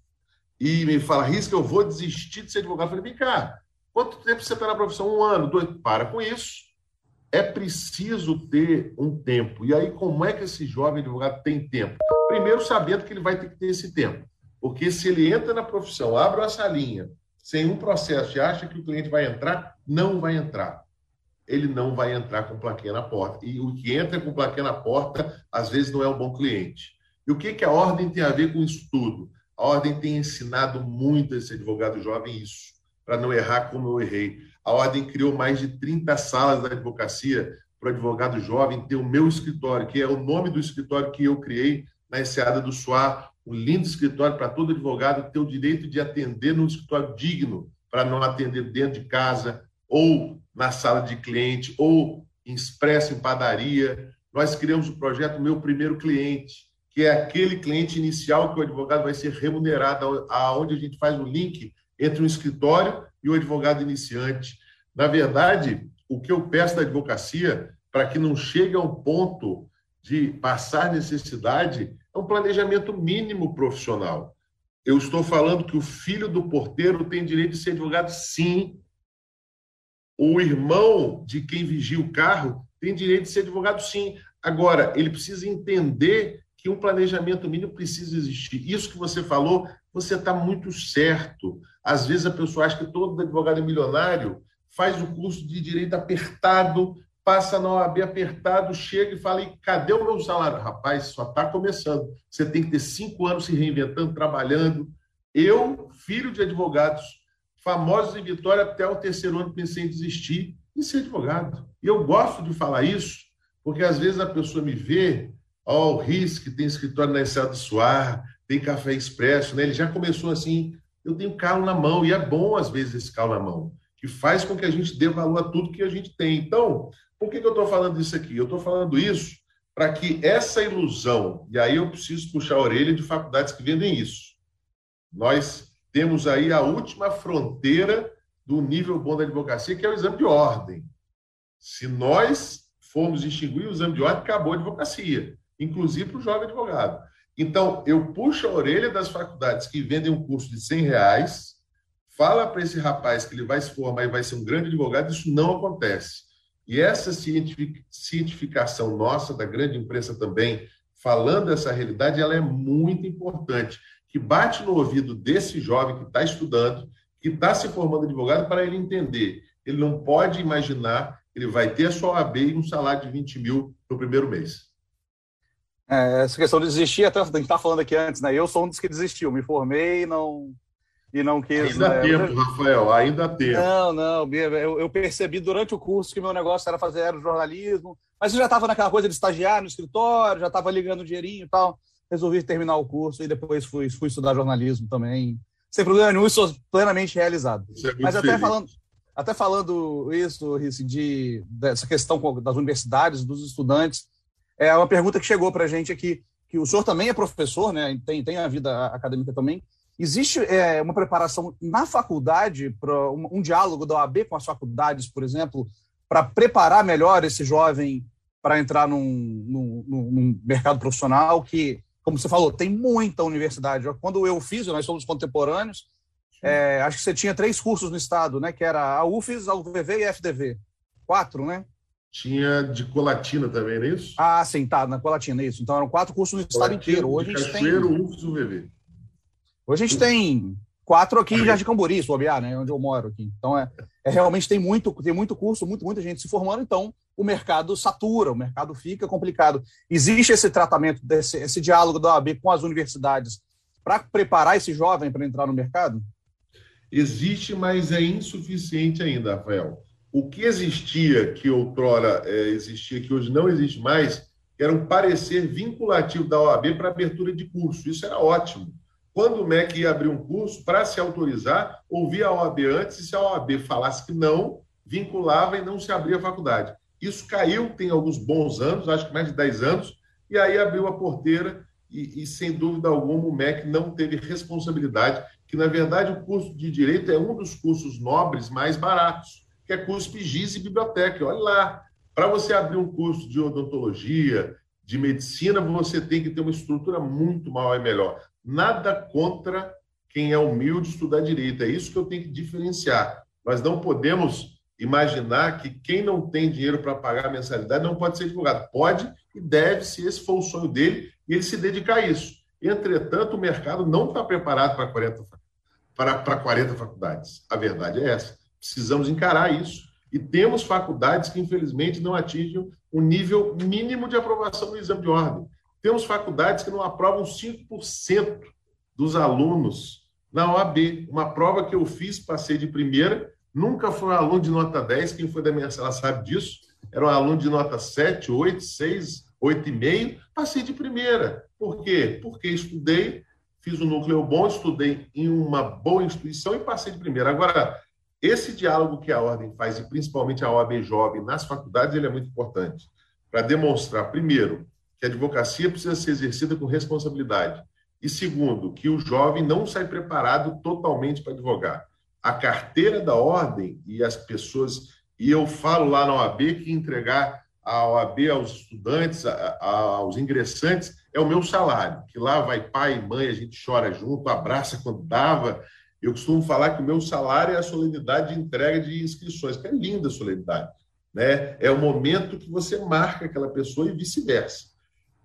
e me fala, Risca, eu vou desistir de ser advogado. Eu falei, vem cá, quanto tempo você está na profissão? Um ano, dois. Para com isso. É preciso ter um tempo. E aí, como é que esse jovem advogado tem tempo? Primeiro, sabendo que ele vai ter que ter esse tempo. Porque se ele entra na profissão, abre uma salinha, sem um processo e acha que o cliente vai entrar, não vai entrar. Ele não vai entrar com plaquinha na porta. E o que entra com plaquinha na porta, às vezes, não é um bom cliente. E o que, que a ordem tem a ver com isso tudo? A ordem tem ensinado muito esse advogado jovem isso, para não errar como eu errei. A ordem criou mais de 30 salas da advocacia para o advogado jovem ter o meu escritório, que é o nome do escritório que eu criei na Enseada do Suá, um lindo escritório para todo advogado ter o direito de atender num escritório digno, para não atender dentro de casa, ou na sala de cliente, ou em expresso em padaria. Nós criamos o projeto Meu Primeiro Cliente, que é aquele cliente inicial que o advogado vai ser remunerado, aonde a gente faz o link entre o escritório e o advogado iniciante. Na verdade, o que eu peço da advocacia, para que não chegue a um ponto de passar necessidade, é um planejamento mínimo profissional. Eu estou falando que o filho do porteiro tem direito de ser advogado, sim. O irmão de quem vigia o carro tem direito de ser advogado, sim. Agora, ele precisa entender que um planejamento mínimo precisa existir. Isso que você falou, você está muito certo. Às vezes a pessoa acha que todo advogado é milionário, faz o curso de direito apertado, passa na OAB apertado, chega e fala: e cadê o meu salário? Rapaz, só está começando. Você tem que ter cinco anos se reinventando, trabalhando. Eu, filho de advogados, famosos em Vitória, até o terceiro ano pensei em desistir e ser advogado. E eu gosto de falar isso, porque às vezes a pessoa me vê Ó, oh, o RIS, que tem escritório na do Suar, tem café expresso, né? Ele já começou assim, eu tenho calo na mão, e é bom, às vezes, esse calo na mão, que faz com que a gente dê valor a tudo que a gente tem. Então, por que, que eu estou falando isso aqui? Eu estou falando isso para que essa ilusão, e aí eu preciso puxar a orelha de faculdades que vendem isso. Nós temos aí a última fronteira do nível bom da advocacia, que é o exame de ordem. Se nós formos extinguir o exame de ordem, acabou a advocacia inclusive para o jovem advogado. Então, eu puxo a orelha das faculdades que vendem um curso de 100 reais, fala para esse rapaz que ele vai se formar e vai ser um grande advogado, isso não acontece. E essa cientificação nossa, da grande imprensa também, falando essa realidade, ela é muito importante, que bate no ouvido desse jovem que está estudando, que está se formando advogado, para ele entender. Ele não pode imaginar que ele vai ter a sua OAB e um salário de 20 mil no primeiro mês. É, essa questão de desistir, até a gente estava falando aqui antes, né? Eu sou um dos que desistiu, me formei e não, e não quis. Ainda né? tempo, Rafael, ainda tempo. Não, não, eu, eu, percebi durante o curso que meu negócio era fazer aerojornalismo, mas eu já estava naquela coisa de estagiar no escritório, já estava ligando dinheirinho e tal. Resolvi terminar o curso e depois fui, fui estudar jornalismo também. Sem problema nenhum, sou plenamente realizado. É mas até falando, até falando isso, de, dessa questão das universidades, dos estudantes, é uma pergunta que chegou para a gente aqui, que o senhor também é professor, né? Tem, tem a vida acadêmica também. Existe é, uma preparação na faculdade para um, um, diálogo da OAB com as faculdades, por exemplo, para preparar melhor esse jovem para entrar num, num, num, mercado profissional que, como você falou, tem muita universidade. Quando eu fiz, nós somos contemporâneos, é, acho que você tinha três cursos no estado, né? Que era a UFES, a UVV e a FDV. Quatro, né? Tinha de colatina também, não é isso? Ah, sim, tá, na colatina, isso. Então eram quatro cursos no estado inteiro. Hoje a gente Cachoeiro, tem. UFS, UVV. Hoje a gente tem quatro aqui em Jardim Cambori, bobear, né? Onde eu moro aqui. Então é, é, realmente tem muito, tem muito curso, muito, muita gente se formando, então o mercado satura, o mercado fica complicado. Existe esse tratamento, desse, esse diálogo da OAB com as universidades para preparar esse jovem para entrar no mercado? Existe, mas é insuficiente ainda, Rafael. O que existia, que outrora é, existia, que hoje não existe mais, era um parecer vinculativo da OAB para abertura de curso. Isso era ótimo. Quando o MEC ia abrir um curso, para se autorizar, ouvia a OAB antes, e se a OAB falasse que não, vinculava e não se abria a faculdade. Isso caiu, tem alguns bons anos, acho que mais de 10 anos, e aí abriu a porteira e, e, sem dúvida alguma, o MEC não teve responsabilidade, que, na verdade, o curso de Direito é um dos cursos nobres mais baratos, que é curso PGIS e biblioteca. Olha lá, para você abrir um curso de odontologia, de medicina, você tem que ter uma estrutura muito maior e melhor. Nada contra quem é humilde estudar direito, é isso que eu tenho que diferenciar. Nós não podemos imaginar que quem não tem dinheiro para pagar a mensalidade não pode ser advogado. Pode e deve, se esse for o sonho dele, e ele se dedicar a isso. Entretanto, o mercado não está preparado para 40, para, para 40 faculdades. A verdade é essa. Precisamos encarar isso. E temos faculdades que, infelizmente, não atingem o nível mínimo de aprovação no exame de ordem. Temos faculdades que não aprovam 5% dos alunos na OAB. Uma prova que eu fiz, passei de primeira, nunca foi um aluno de nota 10, quem foi da minha sala sabe disso. Era um aluno de nota 7, 8, 6, 8,5, passei de primeira. Por quê? Porque estudei, fiz um núcleo bom, estudei em uma boa instituição e passei de primeira. Agora, esse diálogo que a Ordem faz, e principalmente a OAB Jovem, nas faculdades, ele é muito importante para demonstrar, primeiro, que a advocacia precisa ser exercida com responsabilidade. E segundo, que o jovem não sai preparado totalmente para advogar. A carteira da ordem e as pessoas, e eu falo lá na OAB que entregar a OAB aos estudantes, a, a, aos ingressantes, é o meu salário, que lá vai pai e mãe, a gente chora junto, abraça quando dava. Eu costumo falar que o meu salário é a solenidade de entrega de inscrições, que é linda a solenidade. Né? É o momento que você marca aquela pessoa e vice-versa.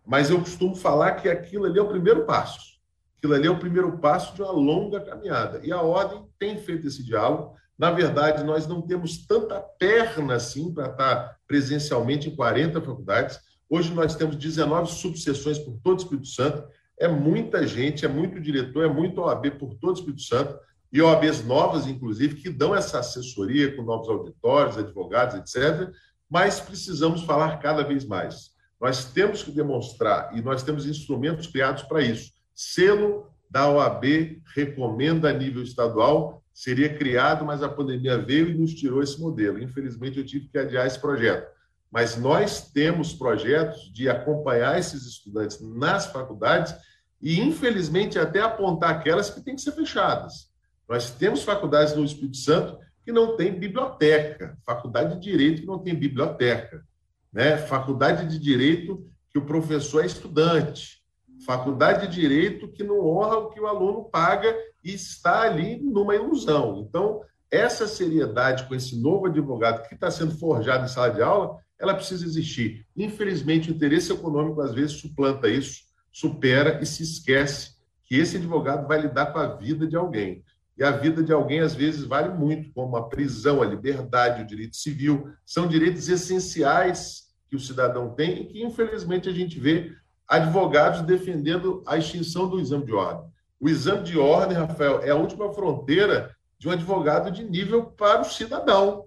Mas eu costumo falar que aquilo ali é o primeiro passo. Aquilo ali é o primeiro passo de uma longa caminhada. E a Ordem tem feito esse diálogo. Na verdade, nós não temos tanta perna assim para estar presencialmente em 40 faculdades. Hoje nós temos 19 subseções por todo o Espírito Santo. É muita gente, é muito diretor, é muito OAB por todo o Espírito Santo. E OABs novas, inclusive, que dão essa assessoria com novos auditórios, advogados, etc. Mas precisamos falar cada vez mais. Nós temos que demonstrar, e nós temos instrumentos criados para isso. Selo da OAB recomenda a nível estadual seria criado, mas a pandemia veio e nos tirou esse modelo. Infelizmente, eu tive que adiar esse projeto. Mas nós temos projetos de acompanhar esses estudantes nas faculdades e, infelizmente, até apontar aquelas que têm que ser fechadas. Nós temos faculdades no Espírito Santo que não tem biblioteca, faculdade de Direito que não tem biblioteca, né? faculdade de Direito que o professor é estudante, Faculdade de Direito que não honra o que o aluno paga e está ali numa ilusão. Então, essa seriedade com esse novo advogado que está sendo forjado em sala de aula, ela precisa existir. Infelizmente, o interesse econômico às vezes suplanta isso, supera e se esquece que esse advogado vai lidar com a vida de alguém. E a vida de alguém, às vezes, vale muito, como a prisão, a liberdade, o direito civil. São direitos essenciais que o cidadão tem e que, infelizmente, a gente vê advogados defendendo a extinção do exame de ordem. O exame de ordem, Rafael, é a última fronteira de um advogado de nível para o cidadão.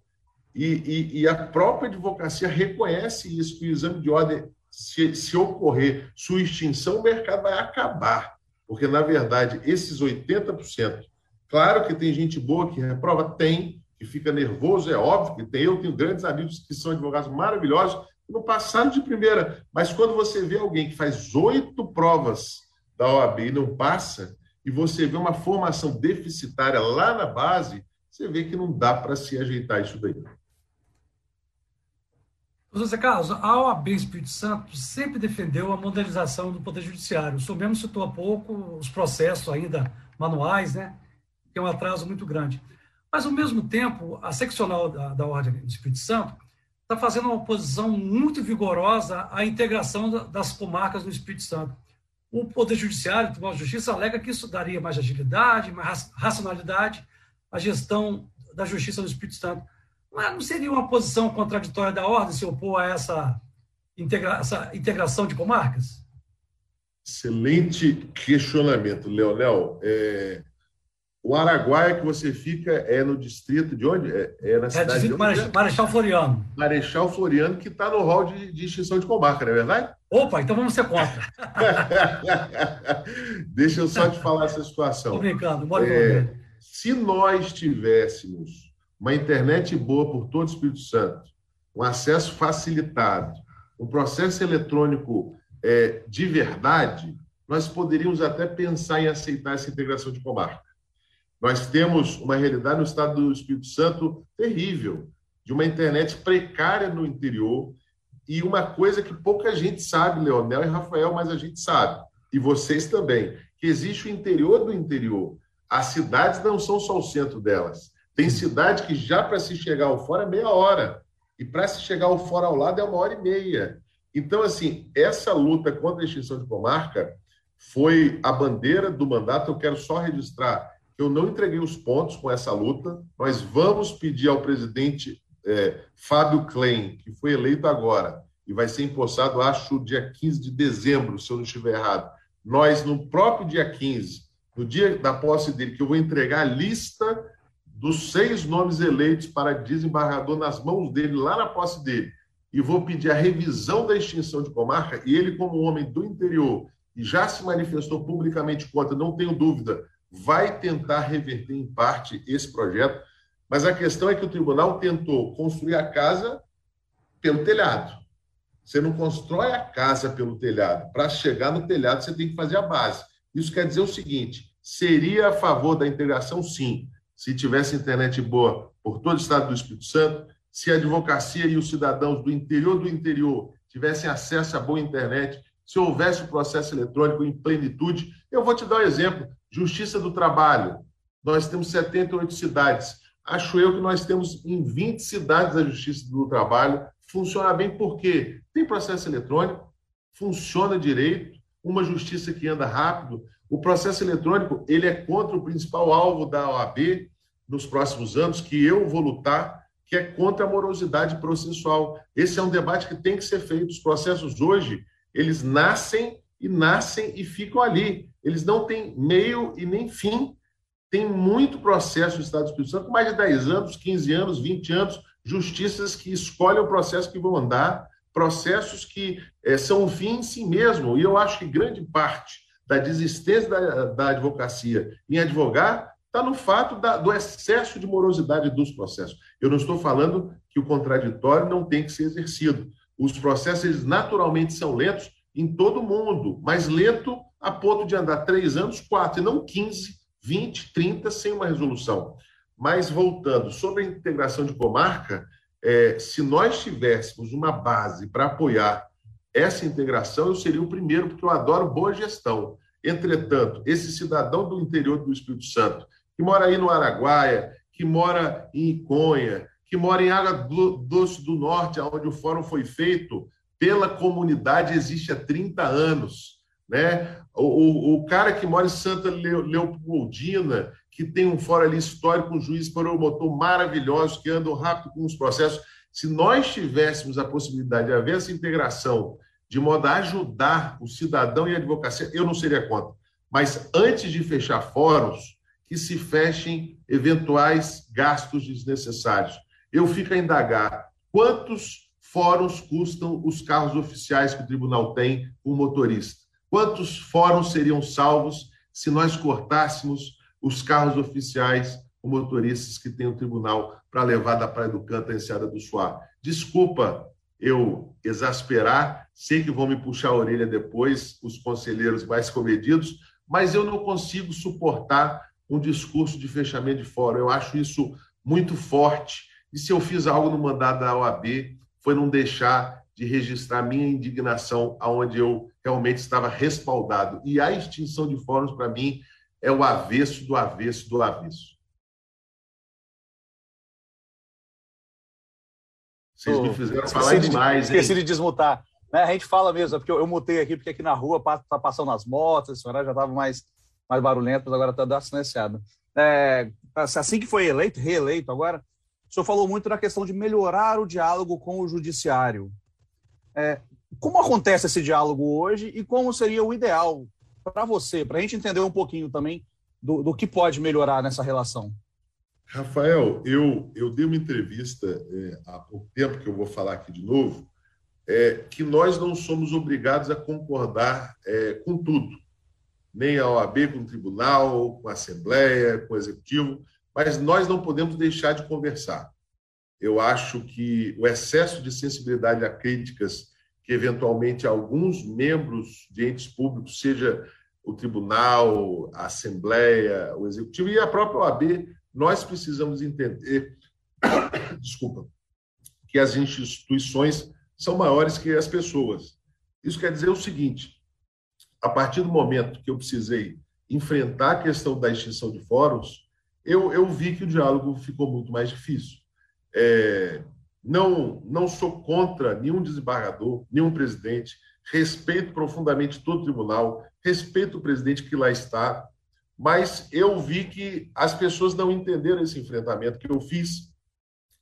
E, e, e a própria advocacia reconhece isso, que o exame de ordem, se, se ocorrer sua extinção, o mercado vai acabar. Porque, na verdade, esses 80%, claro que tem gente boa que reprova, tem, que fica nervoso, é óbvio que tem. Eu tenho grandes amigos que são advogados maravilhosos, não passaram de primeira. Mas quando você vê alguém que faz oito provas da OAB e não passa, e você vê uma formação deficitária lá na base, você vê que não dá para se ajeitar isso daí. José Carlos, a OAB Espírito Santo sempre defendeu a modernização do Poder Judiciário. O senhor mesmo citou há pouco os processos ainda manuais, né? Que é um atraso muito grande. Mas, ao mesmo tempo, a seccional da, da Ordem do Espírito Santo está fazendo uma oposição muito vigorosa à integração das comarcas no Espírito Santo. O Poder Judiciário, o Tribunal de Justiça, alega que isso daria mais agilidade, mais racionalidade à gestão da justiça no Espírito Santo. Mas não seria uma posição contraditória da ordem se opor a essa, integra essa integração de comarcas? Excelente questionamento, Leonel. É, o Araguaia que você fica é no distrito de onde? É, é na é cidade é de Marechal, Marechal Floriano. Marechal Floriano, que está no rol de, de, extinção de comarca, não é verdade? Opa, então vamos ser contra. Deixa eu só te falar essa situação. Estou brincando, bora é, Se nós tivéssemos uma internet boa por todo o Espírito Santo, um acesso facilitado, um processo eletrônico é, de verdade, nós poderíamos até pensar em aceitar essa integração de comarca. Nós temos uma realidade no estado do Espírito Santo terrível, de uma internet precária no interior e uma coisa que pouca gente sabe, Leonel e Rafael, mas a gente sabe, e vocês também, que existe o interior do interior. As cidades não são só o centro delas. Tem cidade que já para se chegar ao fora é meia hora, e para se chegar ao fora ao lado é uma hora e meia. Então, assim, essa luta contra a extinção de comarca foi a bandeira do mandato. Eu quero só registrar que eu não entreguei os pontos com essa luta. Nós vamos pedir ao presidente é, Fábio Klein, que foi eleito agora e vai ser empossado, acho, dia 15 de dezembro, se eu não estiver errado. Nós, no próprio dia 15, no dia da posse dele, que eu vou entregar a lista dos seis nomes eleitos para desembargador nas mãos dele, lá na posse dele, e vou pedir a revisão da extinção de comarca, e ele, como homem do interior, e já se manifestou publicamente contra, não tenho dúvida, vai tentar reverter em parte esse projeto, mas a questão é que o tribunal tentou construir a casa pelo telhado. Você não constrói a casa pelo telhado. Para chegar no telhado, você tem que fazer a base. Isso quer dizer o seguinte: seria a favor da integração, sim, se tivesse internet boa por todo o estado do Espírito Santo, se a advocacia e os cidadãos do interior do interior tivessem acesso a boa internet, se houvesse o processo eletrônico em plenitude. Eu vou te dar um exemplo: Justiça do Trabalho. Nós temos 78 cidades. Acho eu que nós temos em 20 cidades a Justiça do Trabalho. Funciona bem porque tem processo eletrônico, funciona direito, uma justiça que anda rápido. O processo eletrônico ele é contra o principal alvo da OAB nos próximos anos, que eu vou lutar, que é contra a morosidade processual. Esse é um debate que tem que ser feito. Os processos hoje, eles nascem e nascem e ficam ali. Eles não têm meio e nem fim. Tem muito processo no Estado do Espírito Santo, mais de 10 anos, 15 anos, 20 anos, justiças que escolhem o processo que vão andar, processos que é, são o fim em si mesmo. E eu acho que grande parte da desistência da, da advocacia em advogar está no fato da, do excesso de morosidade dos processos. Eu não estou falando que o contraditório não tem que ser exercido. Os processos eles naturalmente são lentos em todo mundo, mas lento a ponto de andar três anos, quatro, e não 15, 20, 30 sem uma resolução. Mas voltando sobre a integração de comarca, é, se nós tivéssemos uma base para apoiar essa integração, eu seria o primeiro, porque eu adoro boa gestão. Entretanto, esse cidadão do interior do Espírito Santo, que mora aí no Araguaia, que mora em Iconha, que mora em Água Doce do Norte, onde o fórum foi feito pela comunidade, existe há 30 anos. Né? O, o, o cara que mora em Santa Leopoldina, que tem um fórum ali histórico, um juiz promotor maravilhoso, que andam rápido com os processos. Se nós tivéssemos a possibilidade de haver essa integração de modo a ajudar o cidadão e a advocacia, eu não seria contra. Mas antes de fechar fóruns, que se fechem eventuais gastos desnecessários. Eu fico a indagar quantos fóruns custam os carros oficiais que o tribunal tem com o motorista? Quantos fóruns seriam salvos se nós cortássemos os carros oficiais com motoristas que tem o tribunal para levar da Praia do Canto à Enseada do Suá? Desculpa eu exasperar, sei que vão me puxar a orelha depois, os conselheiros mais comedidos, mas eu não consigo suportar um discurso de fechamento de fórum. Eu acho isso muito forte. E se eu fiz algo no mandato da OAB, foi não deixar de registrar minha indignação aonde eu realmente estava respaldado. E a extinção de fóruns, para mim, é o avesso do avesso do avesso. Vocês me fizeram falar esqueci demais. De, esqueci de desmutar. Né? A gente fala mesmo, é porque eu, eu mutei aqui, porque aqui na rua está passando as motos, esse horário já estava mais mais barulhento, mas agora está dando silenciado. É, assim que foi eleito, reeleito agora, o senhor falou muito na questão de melhorar o diálogo com o judiciário. É, como acontece esse diálogo hoje e como seria o ideal para você, para a gente entender um pouquinho também do, do, que pode melhorar nessa relação? Rafael, eu, eu dei uma entrevista é, há pouco tempo, que eu vou falar aqui de novo, é, que nós não somos obrigados a concordar é, com tudo nem a OAB com o tribunal, com a Assembleia, com o Executivo. mas nós não podemos deixar de conversar. Eu acho que o excesso de sensibilidade a críticas que eventualmente alguns membros de entes públicos, seja o tribunal, a assembleia, o executivo e a própria OAB, nós precisamos entender, desculpa, que as instituições são maiores que as pessoas. Isso quer dizer o seguinte: a partir do momento que eu precisei enfrentar a questão da extinção de fóruns, eu, eu vi que o diálogo ficou muito mais difícil. É, não, não sou contra nenhum desembargador, nenhum presidente, respeito profundamente todo o tribunal, respeito o presidente que lá está, mas eu vi que as pessoas não entenderam esse enfrentamento que eu fiz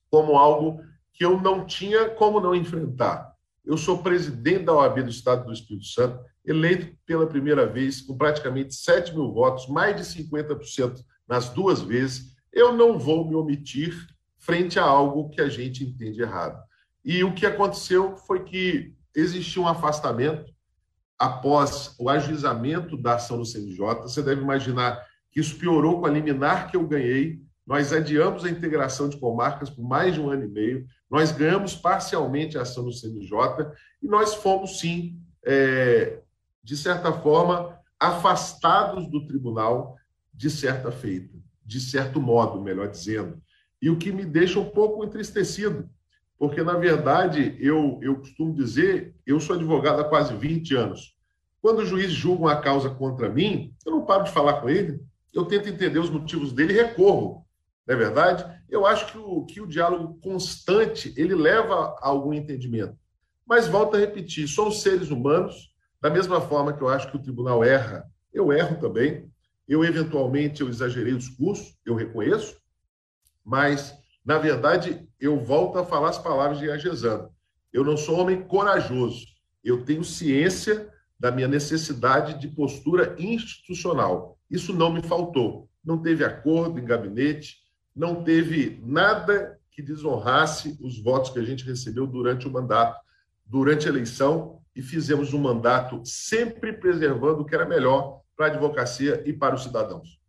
como algo que eu não tinha como não enfrentar. Eu sou presidente da OAB do Estado do Espírito Santo, eleito pela primeira vez com praticamente 7 mil votos, mais de 50% nas duas vezes. Eu não vou me omitir frente a algo que a gente entende errado. E o que aconteceu foi que existiu um afastamento após o ajuizamento da ação no CNJ. Você deve imaginar que isso piorou com a liminar que eu ganhei. Nós adiamos a integração de comarcas por mais de um ano e meio. Nós ganhamos parcialmente a ação no CNJ e nós fomos, sim, é, de certa forma, afastados do tribunal de certa feita, de certo modo, melhor dizendo. E o que me deixa um pouco entristecido, porque, na verdade, eu, eu costumo dizer, eu sou advogado há quase 20 anos. Quando o juiz julga uma causa contra mim, eu não paro de falar com ele, eu tento entender os motivos dele e recorro. Não é verdade? Eu acho que o, que o diálogo constante, ele leva a algum entendimento. Mas, volto a repetir, somos seres humanos, da mesma forma que eu acho que o tribunal erra, eu erro também. Eu, eventualmente, eu exagerei o discurso, eu reconheço, mas, na verdade, eu volto a falar as palavras de Agezano. Eu não sou homem corajoso. Eu tenho ciência da minha necessidade de postura institucional. Isso não me faltou. Não teve acordo em gabinete, não teve nada que desonrasse os votos que a gente recebeu durante o mandato, durante a eleição, e fizemos um mandato sempre preservando o que era melhor para a advocacia e para os cidadãos.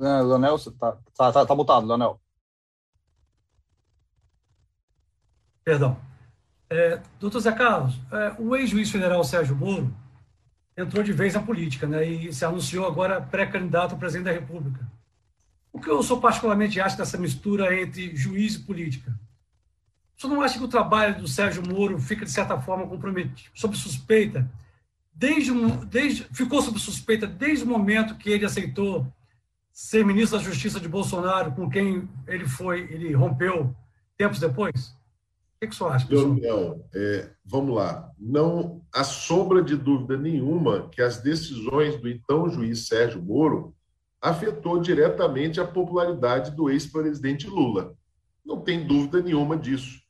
É, Leonel, você tá, tá, tá, tá mutado, Leonel. Perdão. É, doutor Zé Carlos, é, o ex-juiz federal Sérgio Moro entrou de vez na política, né, e se anunciou agora pré-candidato a presidente da República. O que eu sou particularmente acho dessa mistura entre juiz e política? Senhor não acha que o trabalho do Sérgio Moro fica, de certa forma, comprometido, sob suspeita, desde, desde, ficou sob suspeita desde o momento que ele aceitou ser ministro da Justiça de Bolsonaro, com quem ele foi, ele rompeu tempos depois? O que, que o senhor acha, Não, é, vamos lá. Não há sombra de dúvida nenhuma que as decisões do então juiz Sérgio Moro afetou diretamente a popularidade do ex-presidente Lula. Não tem dúvida nenhuma disso.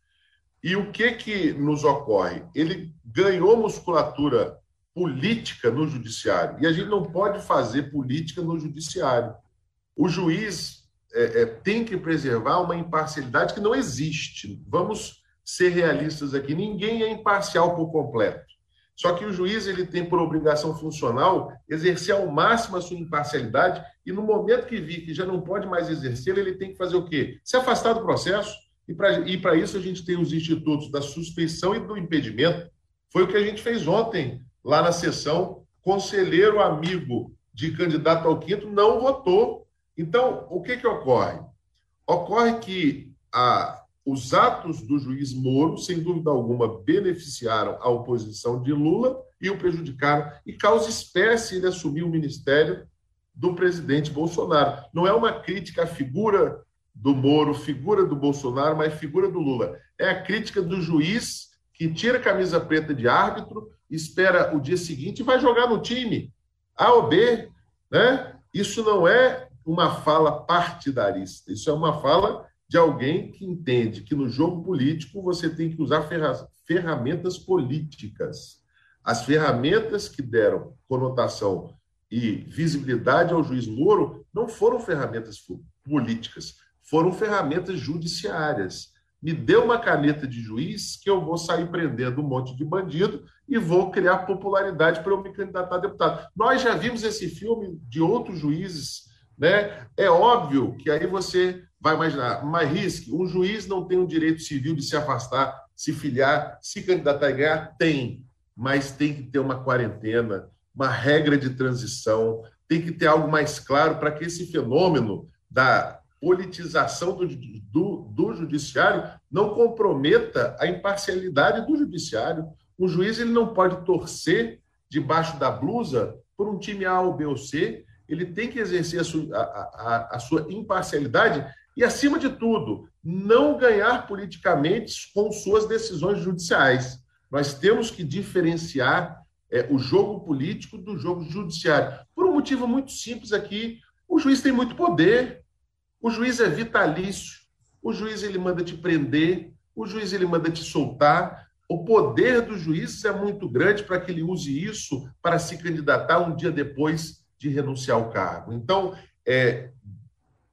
E o que que nos ocorre? Ele ganhou musculatura política no judiciário e a gente não pode fazer política no judiciário o juiz é, é, tem que preservar uma imparcialidade que não existe. Vamos ser realistas aqui. Ninguém é imparcial por completo. Só que o juiz ele tem por obrigação funcional exercer ao máximo a sua imparcialidade e no momento que vi que já não pode mais exercer, ele tem que fazer o quê? Se afastar do processo. E para isso a gente tem os institutos da suspeição e do impedimento. Foi o que a gente fez ontem lá na sessão. Conselheiro amigo de candidato ao quinto não votou então, o que, que ocorre? Ocorre que a, os atos do juiz Moro, sem dúvida alguma, beneficiaram a oposição de Lula e o prejudicaram, e causa espécie ele assumir o ministério do presidente Bolsonaro. Não é uma crítica à figura do Moro, figura do Bolsonaro, mas figura do Lula. É a crítica do juiz que tira a camisa preta de árbitro, espera o dia seguinte e vai jogar no time. A ou B, né? Isso não é uma fala partidarista. Isso é uma fala de alguém que entende que no jogo político você tem que usar ferramentas políticas. As ferramentas que deram conotação e visibilidade ao juiz Moro não foram ferramentas políticas, foram ferramentas judiciárias. me dê uma caneta de juiz que eu vou sair prendendo um monte de bandido e vou criar popularidade para eu me candidatar a deputado. Nós já vimos esse filme de outros juízes, né? É óbvio que aí você vai imaginar, mas risque, um juiz não tem o direito civil de se afastar, se filiar, se candidatar a ganhar? Tem, mas tem que ter uma quarentena, uma regra de transição, tem que ter algo mais claro para que esse fenômeno da politização do, do, do, judiciário não comprometa a imparcialidade do judiciário. O juiz ele não pode torcer debaixo da blusa por um time A ou B ou C, ele tem que exercer a sua, a, a, a sua imparcialidade e, acima de tudo, não ganhar politicamente com suas decisões judiciais. Nós temos que diferenciar é, o jogo político do jogo judiciário. Por um motivo muito simples aqui: o juiz tem muito poder, o juiz é vitalício, o juiz ele manda te prender, o juiz ele manda te soltar. O poder do juiz é muito grande para que ele use isso para se candidatar um dia depois de renunciar ao cargo. Então, é,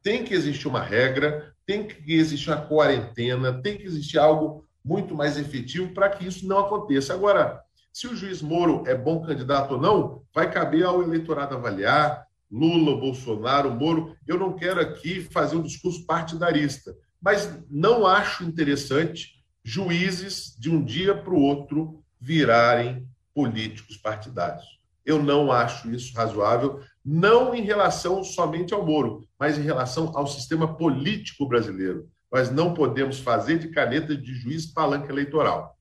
tem que existir uma regra, tem que existir uma quarentena, tem que existir algo muito mais efetivo para que isso não aconteça. Agora, se o juiz Moro é bom candidato ou não, vai caber ao eleitorado avaliar. Lula, Bolsonaro, Moro. Eu não quero aqui fazer um discurso partidarista, mas não acho interessante juízes de um dia para o outro virarem políticos partidários. Eu não acho isso razoável, não em relação somente ao Moro, mas em relação ao sistema político brasileiro. Nós não podemos fazer de caneta de juiz palanque eleitoral.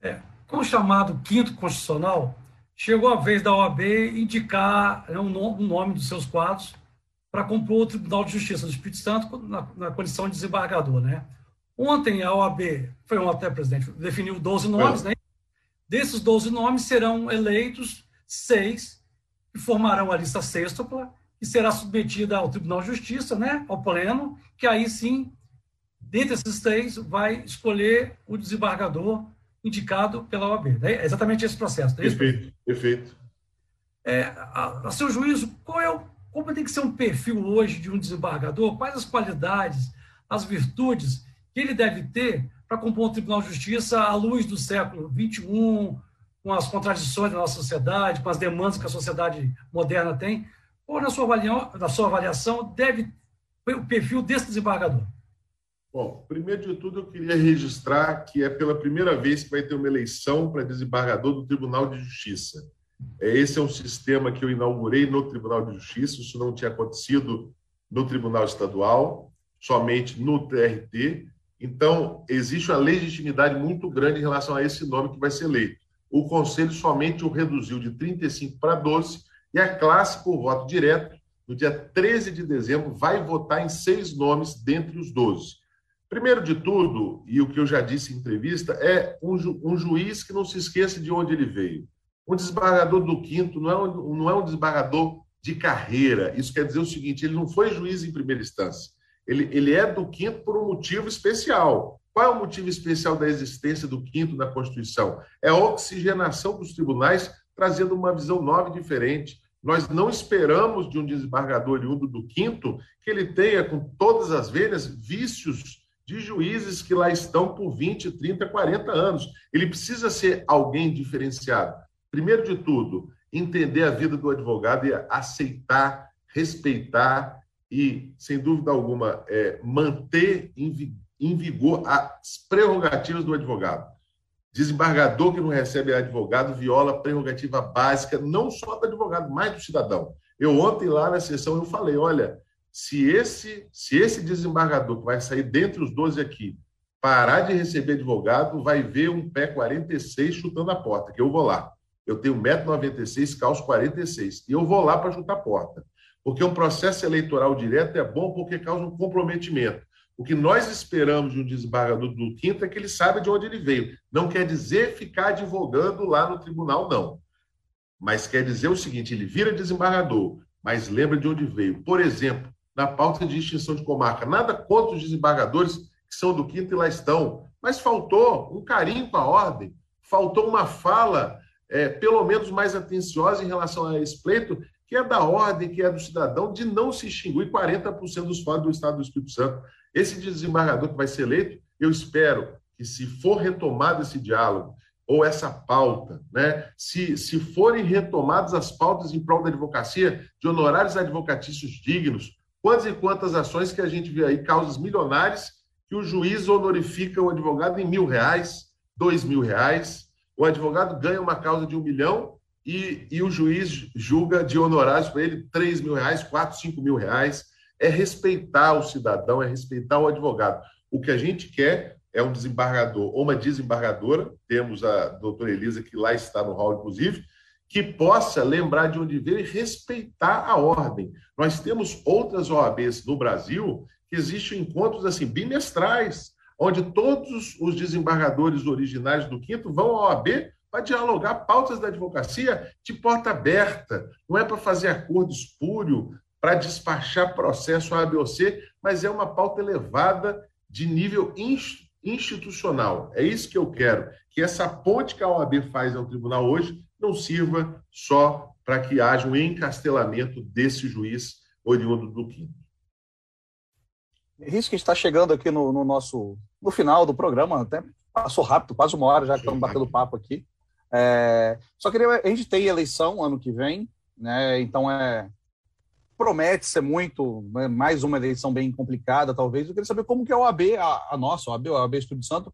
É, com o chamado quinto constitucional, chegou a vez da OAB indicar né, um, nome dos seus quadros para compor o Tribunal de Justiça do Espírito Santo na, na condição de desembargador. Né? Ontem a OAB, foi ontem, presidente, definiu 12 nomes, né? Desses 12 nomes serão eleitos seis, que formarão a lista sextupla, que será submetida ao Tribunal de Justiça, né, ao Pleno, que aí sim, dentre esses três, vai escolher o desembargador indicado pela OAB. É exatamente esse processo. É perfeito, perfeito. É, a, a, seu juízo, qual é o, como tem que ser um perfil hoje de um desembargador? Quais as qualidades, as virtudes que ele deve ter para compor o Tribunal de Justiça à luz do século XXI, com as contradições da nossa sociedade, com as demandas que a sociedade moderna tem, ou na sua, avaliação, na sua avaliação deve o perfil desse desembargador? Bom, primeiro de tudo, eu queria registrar que é pela primeira vez que vai ter uma eleição para desembargador do Tribunal de Justiça. É, esse é um sistema que eu inaugurei no Tribunal de Justiça, isso não tinha acontecido no Tribunal Estadual, somente no TRT, então, existe uma legitimidade muito grande em relação a esse nome que vai ser eleito. O Conselho somente o reduziu de 35 para 12 e a classe, por voto direto, no dia 13 de dezembro, vai votar em seis nomes dentre os 12. Primeiro de tudo, e o que eu já disse em entrevista, é um, ju um juiz que não se esqueça de onde ele veio. Um desembargador do quinto não é um, não é um desembargador de carreira. Isso quer dizer o seguinte: ele não foi juiz em primeira instância. Ele, ele é do quinto por um motivo especial. Qual é o motivo especial da existência do quinto na Constituição? É a oxigenação dos tribunais, trazendo uma visão nova e diferente. Nós não esperamos de um desembargador oriundo do quinto que ele tenha, com todas as velhas, vícios de juízes que lá estão por 20, 30, 40 anos. Ele precisa ser alguém diferenciado. Primeiro de tudo, entender a vida do advogado e aceitar, respeitar e, sem dúvida alguma, é, manter em vigor as prerrogativas do advogado. Desembargador que não recebe advogado viola a prerrogativa básica, não só do advogado, mas do cidadão. Eu ontem lá na sessão eu falei, olha, se esse, se esse desembargador que vai sair dentre os 12 aqui parar de receber advogado, vai ver um pé 46 chutando a porta, que eu vou lá. Eu tenho 1,96m, calço 46, e eu vou lá para chutar a porta. Porque um processo eleitoral direto é bom porque causa um comprometimento. O que nós esperamos de um desembargador do quinto é que ele saiba de onde ele veio. Não quer dizer ficar advogando lá no tribunal, não. Mas quer dizer o seguinte: ele vira desembargador, mas lembra de onde veio. Por exemplo, na pauta de extinção de comarca, nada contra os desembargadores que são do quinto e lá estão, mas faltou um carinho com a ordem, faltou uma fala, é, pelo menos mais atenciosa em relação a esse pleito, que é da ordem, que é do cidadão, de não se extinguir 40% dos fatos do Estado do Espírito Santo. Esse desembargador que vai ser eleito, eu espero que, se for retomado esse diálogo, ou essa pauta, né? se, se forem retomadas as pautas em prol da advocacia, de honorários advocatícios dignos, quantas e quantas ações que a gente vê aí, causas milionárias, que o juiz honorifica o advogado em mil reais, dois mil reais, o advogado ganha uma causa de um milhão e, e o juiz julga de honorários para ele três mil reais, quatro, cinco mil reais. É respeitar o cidadão, é respeitar o advogado. O que a gente quer é um desembargador ou uma desembargadora, temos a doutora Elisa, que lá está no hall, inclusive, que possa lembrar de onde veio e respeitar a ordem. Nós temos outras OABs no Brasil que existem encontros assim bimestrais, onde todos os desembargadores originários do quinto vão à OAB para dialogar pautas da advocacia de porta aberta. Não é para fazer acordo espúrio, para despachar processo A, B ou C, mas é uma pauta elevada de nível institucional. É isso que eu quero, que essa ponte que a OAB faz ao tribunal hoje não sirva só para que haja um encastelamento desse juiz oriundo do quinto. Isso que está chegando aqui no, no, nosso no final do programa, até passou rápido, quase uma hora já que estamos batendo papo aqui. É, só queria a gente tem eleição ano que vem, né? Então é promete ser muito, né, mais uma eleição bem complicada, talvez. Eu queria saber como que a OAB, a, a nossa OAB, a OAB Espírito Santo,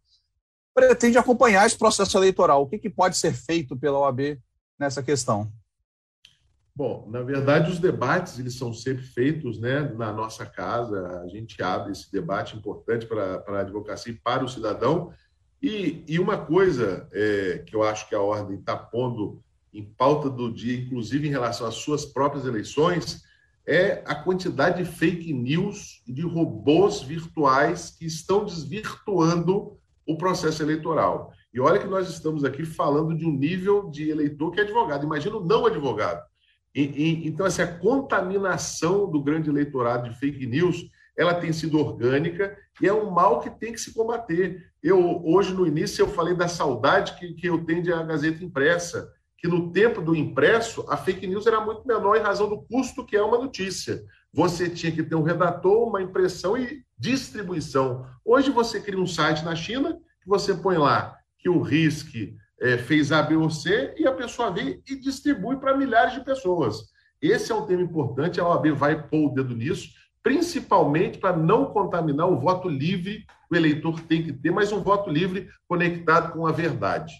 pretende acompanhar esse processo eleitoral. O que, que pode ser feito pela OAB nessa questão? Bom, na verdade, os debates eles são sempre feitos né, na nossa casa. A gente abre esse debate importante para, a advocacia e para o cidadão. E, e uma coisa é, que eu acho que a ordem está pondo em pauta do dia, inclusive em relação às suas próprias eleições, é a quantidade de fake news e de robôs virtuais que estão desvirtuando o processo eleitoral. E olha que nós estamos aqui falando de um nível de eleitor que é advogado. Imagina o não advogado. E, e, então, essa contaminação do grande eleitorado de fake news, ela tem sido orgânica e é um mal que tem que se combater. Eu hoje no início eu falei da saudade que, que eu tenho de a Gazeta impressa que no tempo do impresso, a fake news era muito menor em razão do custo que é uma notícia. Você tinha que ter um redator, uma impressão e distribuição. Hoje você cria um site na China que você põe lá que o RISC é, fez A, B ou C e a pessoa vem e distribui para milhares de pessoas. Esse é um tema importante, a OAB vai pôr o dedo nisso, principalmente para não contaminar o voto livre, o eleitor tem que ter, mas um voto livre conectado com a verdade.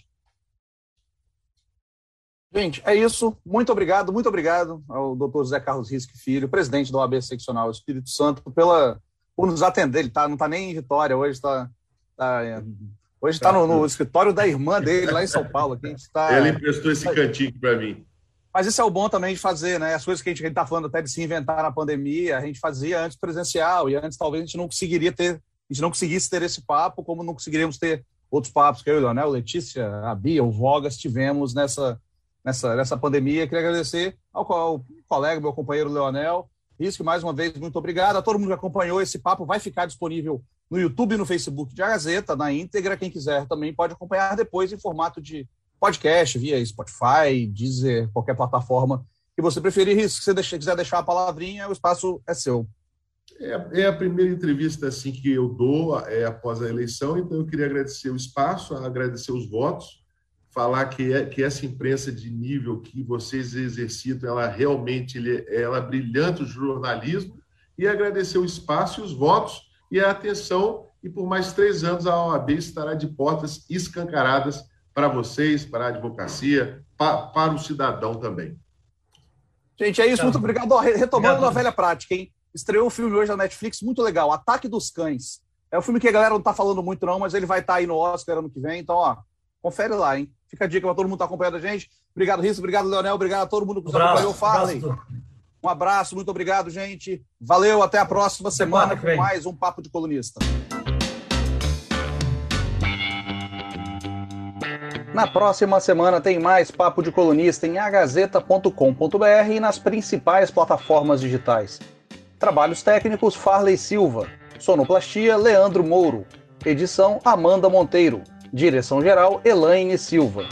Gente, é isso. Muito obrigado, muito obrigado ao doutor José Carlos Risque Filho, presidente da OAB Seccional Espírito Santo, pela, por nos atender. Ele tá, não está nem em Vitória, hoje está tá, é, hoje está no, no, escritório da irmã dele, lá em São Paulo. Aqui, tá, Ele emprestou esse cantinho para mim. Mas isso é o bom também de fazer, né? As coisas que a gente está falando até de se inventar na pandemia, a gente fazia antes presencial, e antes talvez a gente não conseguiria ter, a gente não conseguisse ter esse papo, como não conseguiríamos ter outros papos que eu e o Leonel, Letícia, a Bia, o Vogas tivemos nessa nessa, nessa pandemia. Queria agradecer ao, ao colega, meu companheiro Leonel. Risco, mais uma vez, muito obrigado. A todo mundo que acompanhou esse papo vai ficar disponível no YouTube e no Facebook de A Gazeta, na íntegra. Quem quiser também pode acompanhar depois em formato de podcast, via Spotify, Deezer, qualquer plataforma que você preferir. Risco, se você quiser deixar a palavrinha, o espaço é seu. É, é, a primeira entrevista assim que eu dou é, após a eleição, então eu queria agradecer o espaço, agradecer os votos falar que, é, que essa imprensa de nível que vocês exercitam, ela realmente ela brilhante o jornalismo e agradecer o espaço e os votos e a atenção e por mais três anos a OAB estará de portas escancaradas para vocês, para a advocacia, para, para o cidadão também. Gente, é isso. Muito obrigado. Retomando obrigado. a velha prática, hein? Estreou um filme hoje na Netflix, muito legal, Ataque dos Cães. É um filme que a galera não está falando muito não, mas ele vai estar tá aí no Oscar ano que vem, então, ó, confere lá, hein? Fica a dica para todo mundo que está acompanhando a gente. Obrigado, Risso. Obrigado, Leonel. Obrigado a todo mundo que nos acompanhou. Farley. Um abraço, muito obrigado, gente. Valeu, até a próxima semana com mais um Papo de Colunista. Na próxima semana tem mais Papo de Colunista em agazeta.com.br e nas principais plataformas digitais. Trabalhos técnicos Farley Silva. Sonoplastia Leandro Mouro. Edição Amanda Monteiro. Direção-geral Elaine Silva.